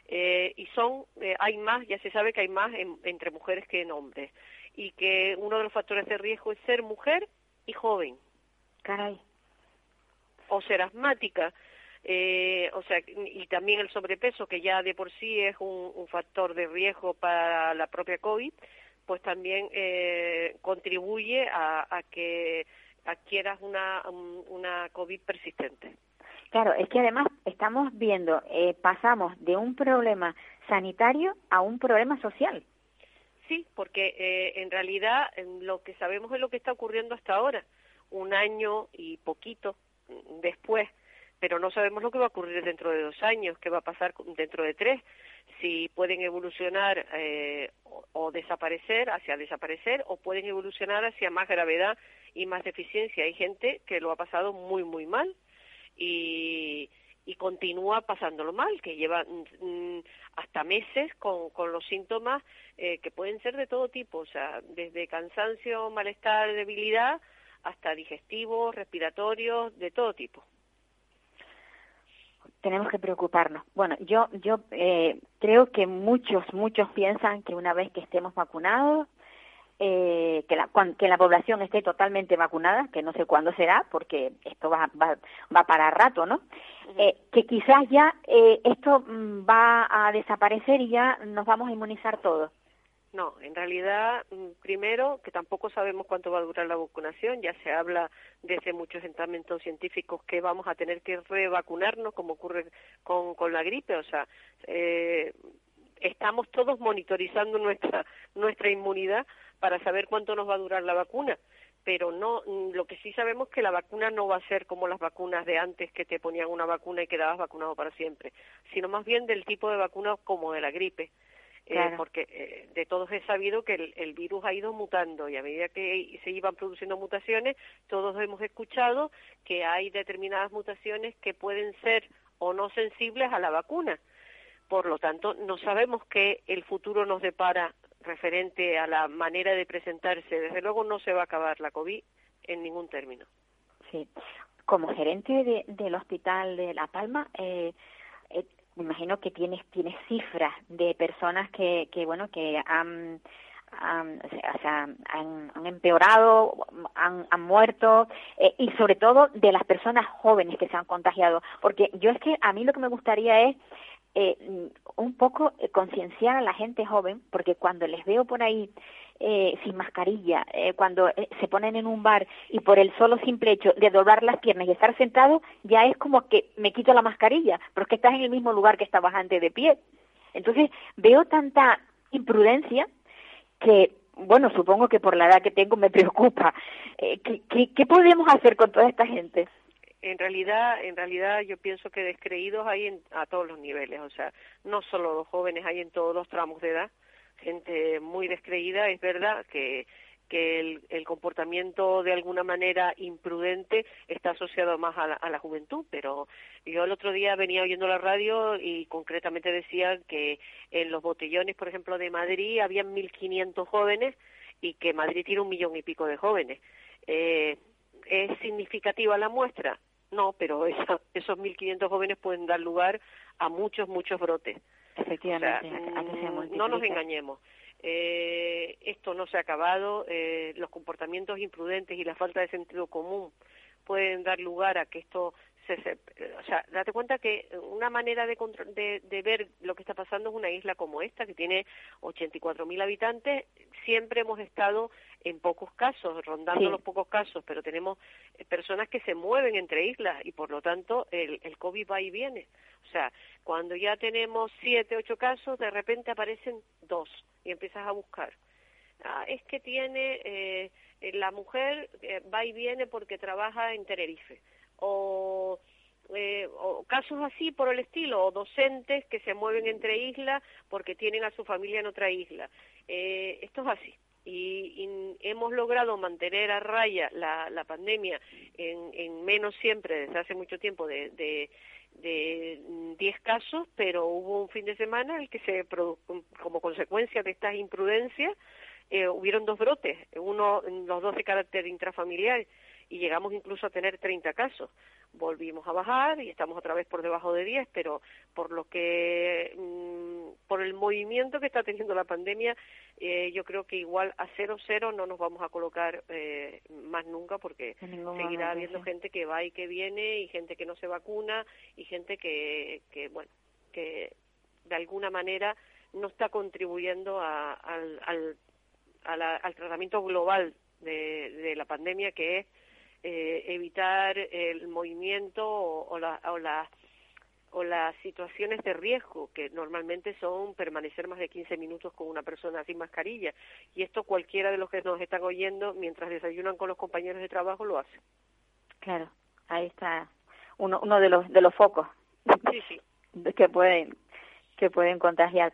Eh, y son, eh, hay más, ya se sabe que hay más entre mujeres que en hombres. Y que uno de los factores de riesgo es ser mujer y joven. Caray. O ser asmática. Eh, o sea, y también el sobrepeso, que ya de por sí es un, factor de riesgo para la propia COVID, pues también eh, contribuye a, que adquieras una, una COVID persistente. Claro, es que además estamos viendo, eh, pasamos de un problema sanitario a un problema social. Sí, porque eh, en realidad lo que sabemos es lo que está ocurriendo hasta ahora, un año y poquito después, pero no sabemos lo que va a ocurrir dentro de dos años, qué va a pasar dentro de tres, si pueden evolucionar eh, o, desaparecer, hacia desaparecer, o pueden evolucionar hacia más gravedad y más deficiencia. Hay gente que lo ha pasado muy, muy mal y, continúa pasándolo mal, que lleva mm, mm, hasta meses con, con los síntomas eh, que pueden ser de todo tipo, o sea, desde cansancio, malestar, debilidad, hasta digestivos, respiratorios, de todo tipo. Tenemos que preocuparnos. Bueno, yo yo eh, creo que muchos muchos piensan que una vez que estemos vacunados eh, que, la, que la población esté totalmente vacunada, que no sé cuándo será, porque esto va, va, va para rato, ¿no? Eh, que quizás ya eh, esto mm, va a desaparecer y ya nos vamos a inmunizar todos. No, en realidad, mm, primero, que tampoco sabemos cuánto va a durar la vacunación, ya se habla desde muchos estamentos científicos que vamos a tener que revacunarnos, como ocurre con, con la gripe, o sea, eh, estamos todos monitorizando nuestra, nuestra inmunidad para saber cuánto nos va a durar la vacuna. Pero no, mm, lo que sí sabemos es que la vacuna no va a ser como las vacunas de antes que te ponían una vacuna y quedabas vacunado para siempre, sino más bien del tipo de vacuna como de la gripe. Eh, porque eh, de todos he sabido que el, el, virus ha ido mutando y a medida que se iban produciendo mutaciones, todos hemos escuchado que hay determinadas mutaciones que pueden ser o no sensibles a la vacuna. Por lo tanto, no sabemos qué el futuro nos depara referente a la manera de presentarse. Desde luego no se va a acabar la COVID en ningún término. Sí. Como gerente del Hospital de La Palma, eh, eh, me imagino que tienes tienes cifras de personas que, que bueno que han han, o sea, han, empeorado, han, han muerto eh, y sobre todo de las personas jóvenes que se han contagiado. Porque yo es que a mí lo que me gustaría es eh, un poco concienciar a la gente joven, porque cuando les veo por ahí eh, sin mascarilla, eh, cuando eh, se ponen en un bar y por el solo simple hecho de doblar las piernas y estar sentado, ya es como que me quito la mascarilla, porque estás en el mismo lugar que estabas antes de pie. Entonces veo tanta imprudencia que, bueno, supongo que por la edad que tengo me preocupa. Eh, ¿qué, qué, qué podemos hacer con toda esta gente? en realidad, en realidad yo pienso que descreídos hay en, a todos los niveles, o sea, no solo los jóvenes, hay en todos los tramos de edad, gente muy descreída, es verdad que que el, el, comportamiento de alguna manera imprudente está asociado más a la, a la, juventud, pero yo el otro día venía oyendo la radio y concretamente decían que en los botellones, por ejemplo, de Madrid habían 1.500 jóvenes y que Madrid tiene un millón y pico de jóvenes. Eh, ¿Es significativa la muestra? No, pero esa, esos 1.500 jóvenes pueden dar lugar a muchos, muchos brotes. Efectivamente, o sea, no nos engañemos. Eh, esto no se ha acabado, eh, los comportamientos imprudentes y la falta de sentido común pueden dar lugar a que esto se, se o sea, date cuenta que una manera de, de, de, ver lo que está pasando es una isla como esta que tiene 84.000 habitantes, siempre hemos estado en pocos casos, rondando Sí. los pocos casos, pero tenemos eh, personas que se mueven entre islas y por lo tanto el, el COVID va y viene. O sea, cuando ya tenemos siete, ocho casos, de repente aparecen dos y empiezas a buscar. Ah, es que tiene, eh, eh, la mujer eh, va y viene porque trabaja en Tenerife. O, eh, o casos así por el estilo, o docentes que se mueven entre islas porque tienen a su familia en otra isla. Eh, esto es así. Y, y, hemos logrado mantener a raya la, la pandemia en, en, menos siempre desde hace mucho tiempo de, de de 10 casos, pero hubo un fin de semana en el que se como consecuencia de estas imprudencias eh, hubieron dos brotes, uno los dos de carácter intrafamiliar y llegamos incluso a tener 30 casos. Volvimos a bajar y estamos otra vez por debajo de 10, pero por lo que mmm, por el movimiento que está teniendo la pandemia, eh, yo creo que igual a cero cero no nos vamos a colocar eh, más nunca porque seguirá momento, habiendo sí. gente que va y que viene y gente que no se vacuna y gente que, que bueno, que de alguna manera no está contribuyendo a, al, al, a la, al tratamiento global de, de la pandemia que es eh, evitar el movimiento o, o, la, o, la, o, las situaciones de riesgo, que normalmente son permanecer más de 15 minutos con una persona sin mascarilla. Y esto cualquiera de los que nos están oyendo, mientras desayunan con los compañeros de trabajo, lo hace. Claro, ahí está uno, uno de los de los focos sí, sí. que pueden que pueden contagiar.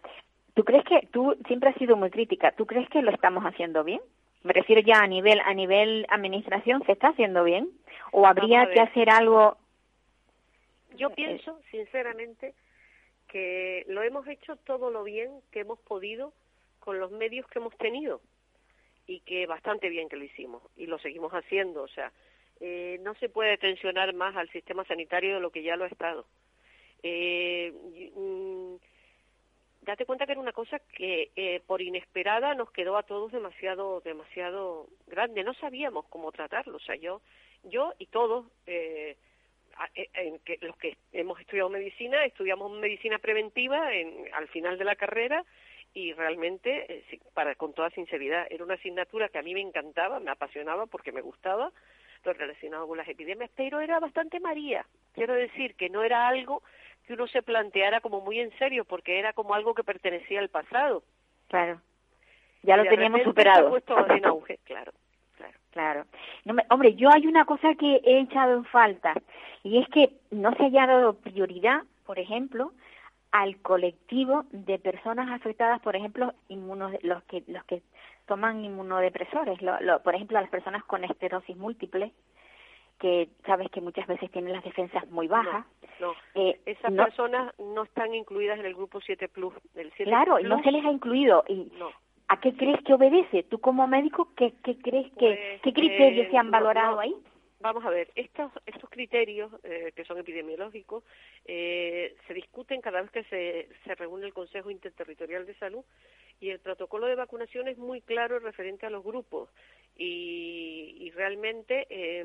¿Tú crees que tú siempre has sido muy crítica? ¿Tú crees que lo estamos haciendo bien? Me refiero ya a nivel a nivel administración, ¿se está haciendo bien? ¿O habría que hacer algo? Yo pienso, sinceramente, que lo hemos hecho todo lo bien que hemos podido con los medios que hemos tenido y que bastante bien que lo hicimos y lo seguimos haciendo. O sea, eh, no se puede tensionar más al sistema sanitario de lo que ya lo ha estado. Eh, mm, date cuenta que era una cosa que eh, por inesperada nos quedó a todos demasiado demasiado grande. No sabíamos cómo tratarlo. O sea yo yo y todos eh, que los que hemos estudiado medicina estudiamos medicina preventiva en, al final de la carrera y realmente eh, para con toda sinceridad era una asignatura que a mí me encantaba me apasionaba porque me gustaba lo relacionado con las epidemias pero era bastante María. Quiero decir que no era algo que uno se planteara como muy en serio, porque era como algo que pertenecía al pasado. Claro. Ya lo teníamos superado. puesto en auge, claro. Claro. claro. No me, hombre, yo hay una cosa que he echado en falta, y es que no se haya dado prioridad, por ejemplo, al colectivo de personas afectadas, por ejemplo, inmunos, los que los que toman inmunodepresores, lo, lo, por ejemplo, a las personas con esclerosis múltiple, que sabes que muchas veces tienen las defensas muy bajas. No, no. Eh, esas no, personas no están incluidas en el grupo 7 Plus. El 7 claro, plus, no se les ha incluido. Y no. ¿A qué crees que obedece? Tú como médico, ¿qué, qué crees que, pues, qué criterios eh, se han valorado ahí? Vamos a ver, estos, estos criterios eh, que son epidemiológicos eh, se discuten cada vez que se, se reúne el Consejo Interterritorial de Salud y el protocolo de vacunación es muy claro referente a los grupos y, y realmente eh,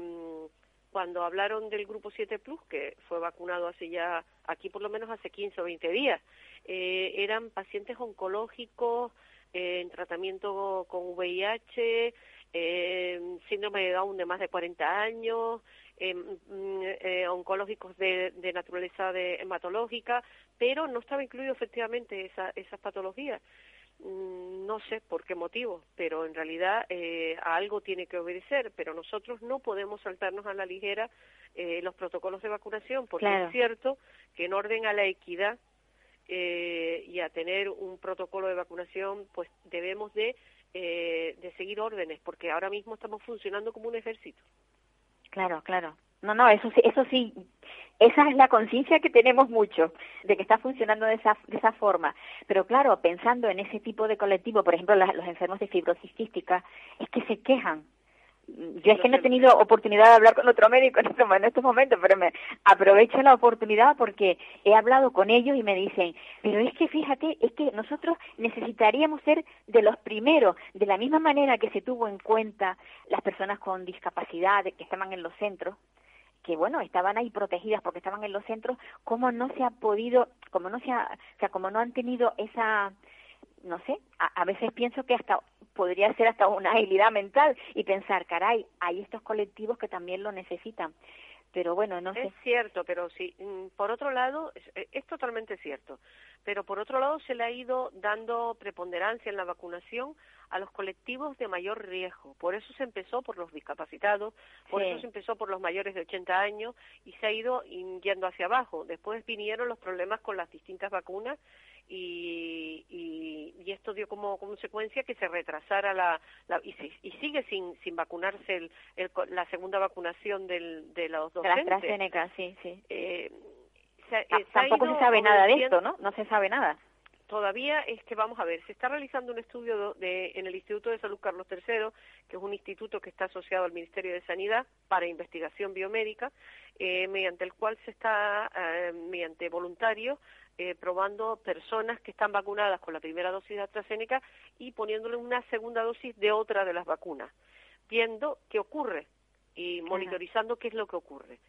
cuando hablaron del grupo 7 Plus, que fue vacunado hace ya, aquí por lo menos hace 15 o 20 días, eh, eran pacientes oncológicos, eh, en tratamiento con VIH, eh, síndrome de Down de más de 40 años, mm, oncológicos de, naturaleza hematológica, pero no estaba incluido efectivamente esa, esas patologías. Mm, no sé por qué motivo, pero en realidad eh, a algo tiene que obedecer, pero nosotros no podemos saltarnos a la ligera eh, los protocolos de vacunación, porque es cierto que en orden a la equidad eh, y a tener un protocolo de vacunación, pues debemos de, eh, de seguir órdenes, porque ahora mismo estamos funcionando como un ejército. Claro, claro. No, no, eso sí, eso sí, esa es la conciencia que tenemos mucho, de que está funcionando de esa, de esa forma. Pero claro, pensando en ese tipo de colectivo, por ejemplo, los enfermos de fibrosis cística, es que se quejan yo es que no he tenido oportunidad de hablar con otro médico en estos, en estos momentos, pero me aprovecho la oportunidad porque he hablado con ellos y me dicen, pero es que fíjate, es que nosotros necesitaríamos ser de los primeros, de la misma manera que se tuvo en cuenta las personas con discapacidad que estaban en los centros, que bueno, estaban ahí protegidas porque estaban en los centros, cómo no se ha podido, como no se ha, o sea, como no han tenido esa no sé, a, veces pienso que hasta podría ser hasta una agilidad mental y pensar, caray, hay estos colectivos que también lo necesitan. Pero bueno, no sé. Es cierto, pero sí, mm, por otro lado, es, es, totalmente cierto. Pero por otro lado, se le ha ido dando preponderancia en la vacunación a los colectivos de mayor riesgo. Por eso se empezó por los discapacitados, por eso se empezó por los mayores de 80 años y se ha ido yendo hacia abajo. Después vinieron los problemas con las distintas vacunas y, y, y, esto dio como consecuencia que se retrasara la, la y, y, sigue sin, sin vacunarse el, el, la segunda vacunación del, de los docentes. De la AstraZeneca, sí, sí. Eh, se, eh, tampoco se sabe nada de esto, ¿no? No se sabe nada. Todavía es que vamos a ver, se está realizando un estudio de, en el Instituto de Salud Carlos III, que es un instituto que está asociado al Ministerio de Sanidad para investigación biomédica, eh, mediante el cual se está, eh, mediante voluntarios, eh, probando personas que están vacunadas con la primera dosis de AstraZeneca y poniéndole una segunda dosis de otra de las vacunas, viendo qué ocurre y monitorizando qué es lo que ocurre.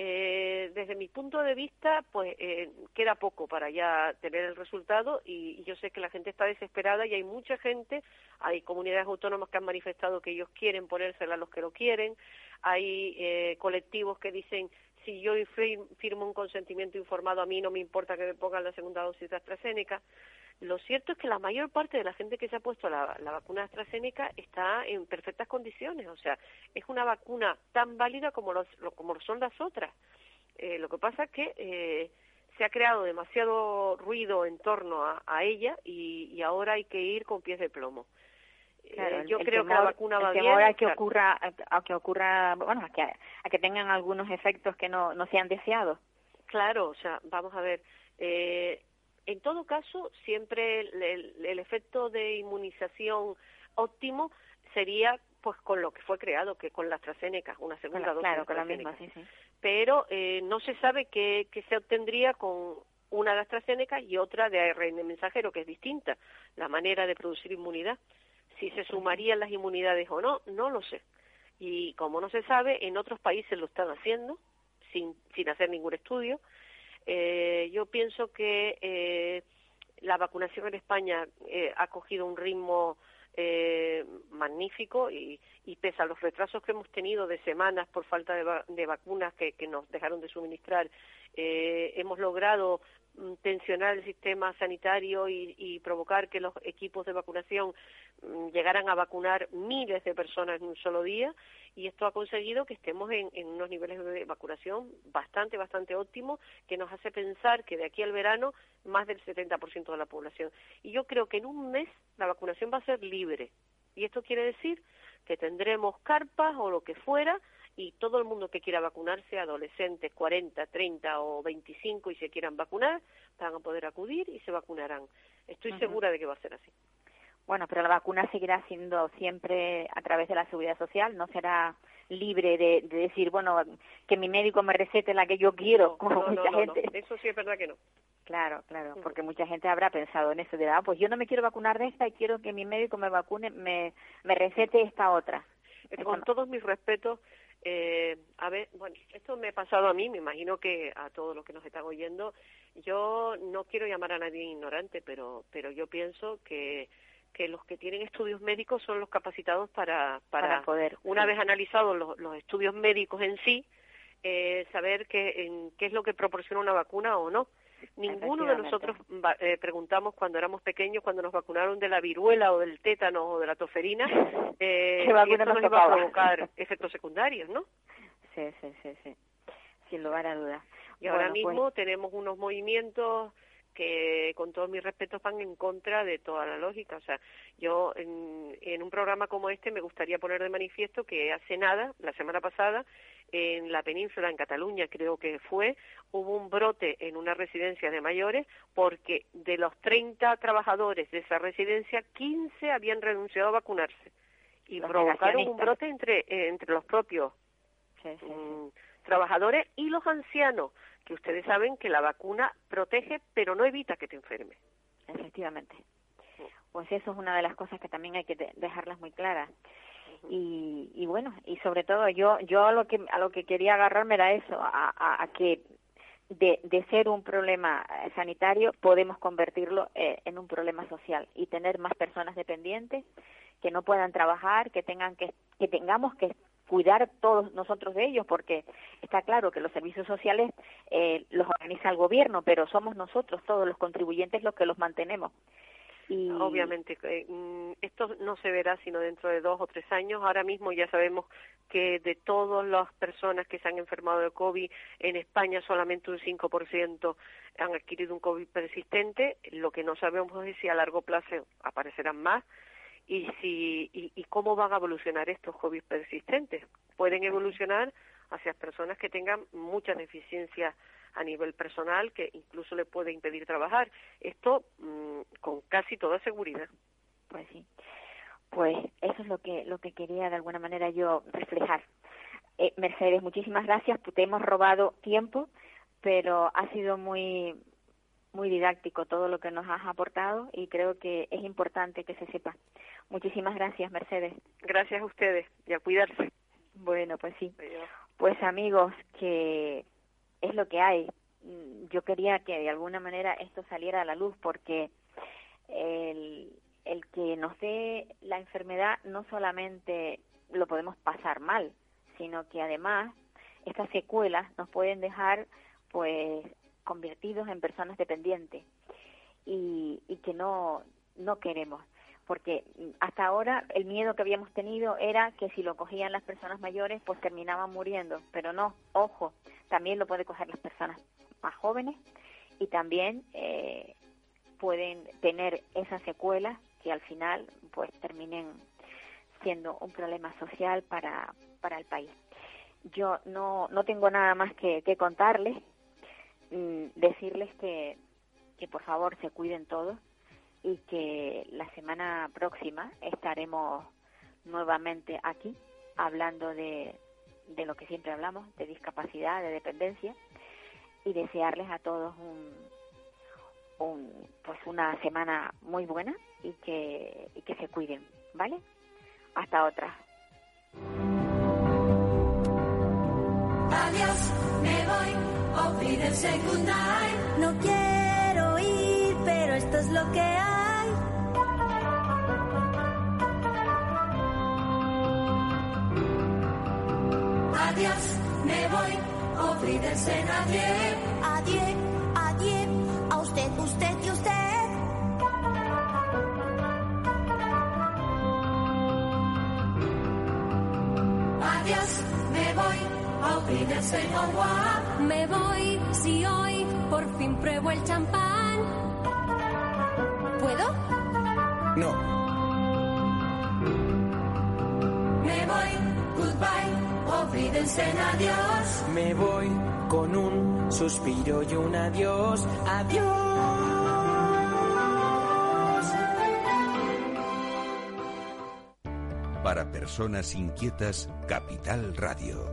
Eh, desde mi punto de vista, pues eh, queda poco para ya tener el resultado y, yo sé que la gente está desesperada y hay mucha gente, hay comunidades autónomas que han manifestado que ellos quieren ponérsela a los que lo quieren, hay eh, colectivos que dicen si yo firmo un consentimiento informado, a mí no me importa que me pongan la segunda dosis de AstraZeneca. Lo cierto es que la mayor parte de la gente que se ha puesto la, la vacuna AstraZeneca está en perfectas condiciones, o sea, es una vacuna tan válida como, los, como son las otras. Eh, lo que pasa es que eh, se ha creado demasiado ruido en torno a, a ella y, y ahora hay que ir con pies de plomo. Claro, eh, yo creo que la vacuna va el bien. a que ocurra, a, que ocurra, bueno, a que, a que tengan algunos efectos que no, no sean deseados. Claro, o sea, vamos a ver, eh, en todo caso, siempre el, el, el, efecto de inmunización óptimo sería pues con lo que fue creado, que con la AstraZeneca, una segunda dosis claro, de con la misma, sí, sí. Pero eh, no se sabe qué, qué se obtendría con una de AstraZeneca y otra de ARN mensajero, que es distinta, la manera de producir inmunidad. Si se sumarían las inmunidades o no, no lo sé. Y como no se sabe, en otros países lo están haciendo, sin, sin hacer ningún estudio. Eh, yo pienso que eh, la vacunación en España eh, ha cogido un ritmo magnífico y, pese a los retrasos que hemos tenido de semanas por falta de, va de vacunas que, nos dejaron de suministrar, hemos logrado tensionar el sistema sanitario y, y, provocar que los equipos de vacunación mm, llegaran a vacunar miles de personas en un solo día y esto ha conseguido que estemos en, en, unos niveles de vacunación bastante, bastante óptimos que nos hace pensar que de aquí al verano más del 70% de la población. Y yo creo que en un mes la vacunación va a ser libre. Y esto quiere decir que tendremos carpas o lo que fuera y todo el mundo que quiera vacunarse, adolescentes 40, 30 o 25 y se quieran vacunar, van a poder acudir y se vacunarán. Estoy uh -huh. segura de que va a ser así. Bueno, pero la vacuna seguirá siendo siempre a través de la seguridad social, no será libre de, de decir, bueno, que mi médico me recete la que yo quiero, no, como no, mucha no, gente. Eso sí es verdad que no. Claro, claro, porque mucha gente habrá pensado en eso de, ah, pues yo no me quiero vacunar de esta y quiero que mi médico me vacune, me, me recete esta otra. Con todos mis respetos, eh, a ver, bueno, esto me ha pasado a mí, me imagino que a todos los que nos están oyendo. Yo no quiero llamar a nadie ignorante, pero, pero yo pienso que que los que tienen estudios médicos son los capacitados para, Para poder, una sí. vez analizados los, los estudios médicos en sí, eh, saber qué, en, qué es lo que proporciona una vacuna o no. Ninguno de nosotros eh, preguntamos cuando éramos pequeños, cuando nos vacunaron de la viruela o del tétano o de la toferina, eh, ¿Qué si esto nos iba a provocar efectos secundarios, ¿no? Sí, sí, sí, sí. Sin lugar a dudas. Y ahora pues- mismo tenemos unos movimientos que, con todos mis respetos, van en contra de toda la lógica. O sea, yo en, en un programa como este me gustaría poner de manifiesto que hace nada, la semana pasada, en la península, en Cataluña creo que fue, hubo un brote en una residencia de mayores porque de los 30 trabajadores de esa residencia, 15 habían renunciado a vacunarse y Los provocaron un brote entre, eh, entre los propios Sí, sí, sí. mm, trabajadores y los ancianos, que ustedes saben que la vacuna protege pero no evita que te enfermes. Efectivamente. Pues eso es una de las cosas que también hay que de- dejarlas muy claras. Y, y bueno, y sobre todo yo yo a lo que a lo que quería agarrarme era eso, a, a- que de, de ser un problema eh, sanitario podemos convertirlo eh, en un problema social y tener más personas dependientes que no puedan trabajar, que tengan que que tengamos que cuidar todos nosotros de ellos, porque está claro que los servicios sociales eh, los organiza el gobierno, pero somos nosotros todos los contribuyentes los que los mantenemos. Y, Obviamente, eh, mm, esto no se verá sino dentro de dos o tres años. Ahora mismo ya sabemos que de todas las personas que se han enfermado de COVID en España solamente un 5% han adquirido un COVID persistente. Lo que no sabemos es si a largo plazo aparecerán más y si y, y cómo van a evolucionar estos COVID persistentes. Pueden evolucionar hacia personas que tengan muchas deficiencias a nivel personal que incluso le puede impedir trabajar. Esto mm, con casi toda seguridad. Pues sí. Pues eso es lo que lo que quería de alguna manera yo reflejar. Eh, Mercedes, muchísimas gracias. Te hemos robado tiempo, pero ha sido muy muy didáctico todo lo que nos has aportado y creo que es importante que se sepa. Muchísimas gracias, Mercedes. Gracias a ustedes y a cuidarse. Bueno, pues sí. Pues amigos, que es lo que hay. Mm, Yo quería que de alguna manera esto saliera a la luz porque el, el que nos dé la enfermedad no solamente lo podemos pasar mal, sino que además estas secuelas nos pueden dejar pues convertidos en personas dependientes y, y que no, no queremos porque hasta ahora el miedo que habíamos tenido era que si lo cogían las personas mayores pues terminaban muriendo, pero no, ojo, también lo puede coger las personas más jóvenes y también eh, pueden tener esas secuelas que al final pues terminen siendo un problema social para, para el país. Yo no, no tengo nada más que, que contarles, mm, decirles que, que por favor se cuiden todos y que la semana próxima estaremos nuevamente aquí hablando de, de lo que siempre hablamos, de discapacidad, de dependencia y desearles a todos un, un pues una semana muy buena y que, y que se cuiden, ¿vale? Hasta otra. Adiós, me voy. No quiero esto es lo que hay. Adiós, me voy, olvídense nadie. Adiós, adiós, a usted, usted y usted. Adiós, me voy, olvídense no. Me voy, si hoy por fin pruebo el champán. ¿Puedo? No, Me voy, goodbye, olvídense en adiós. me voy con un suspiro y un adiós. Adiós. Para personas inquietas, Capital Radio.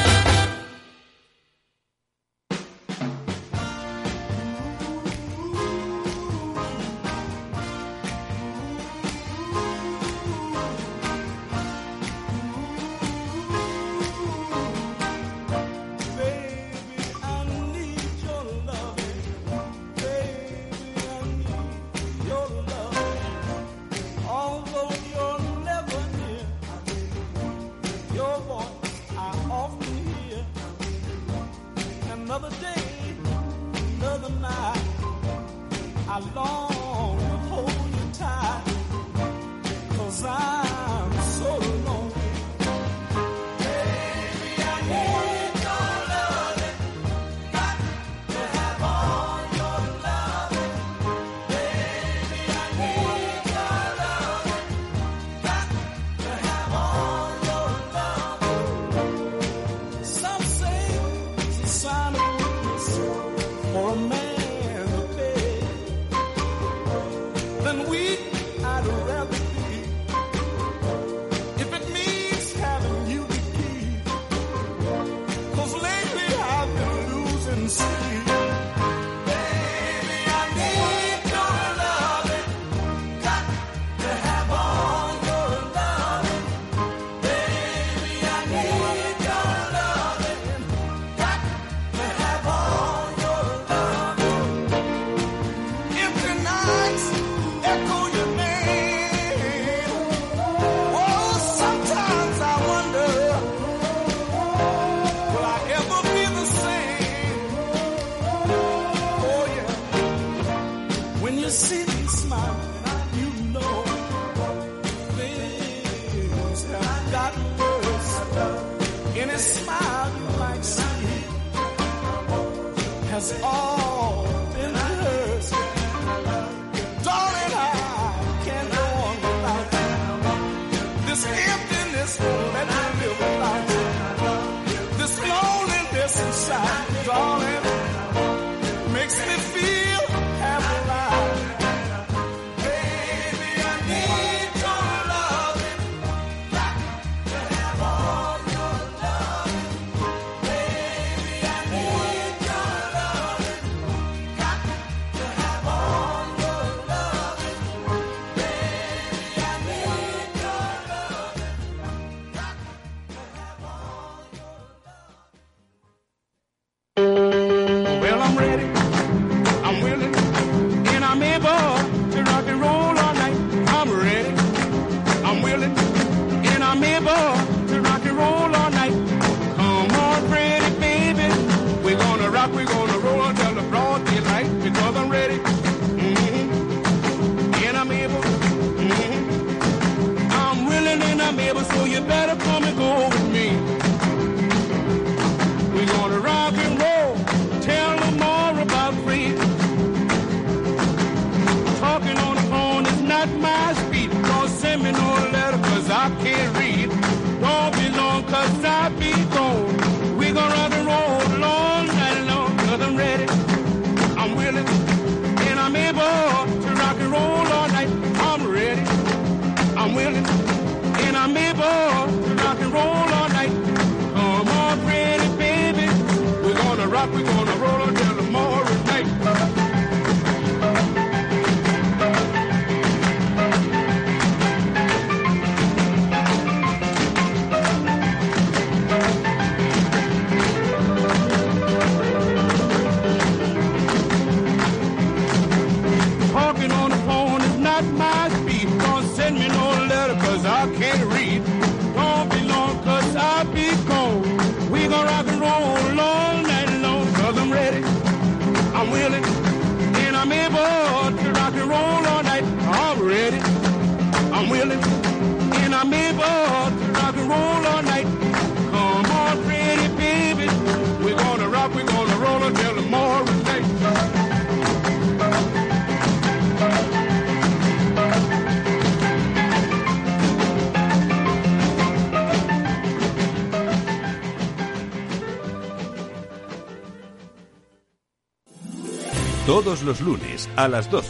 Todos los lunes a las 12,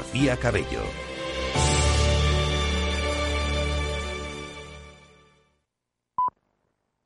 García Cabello.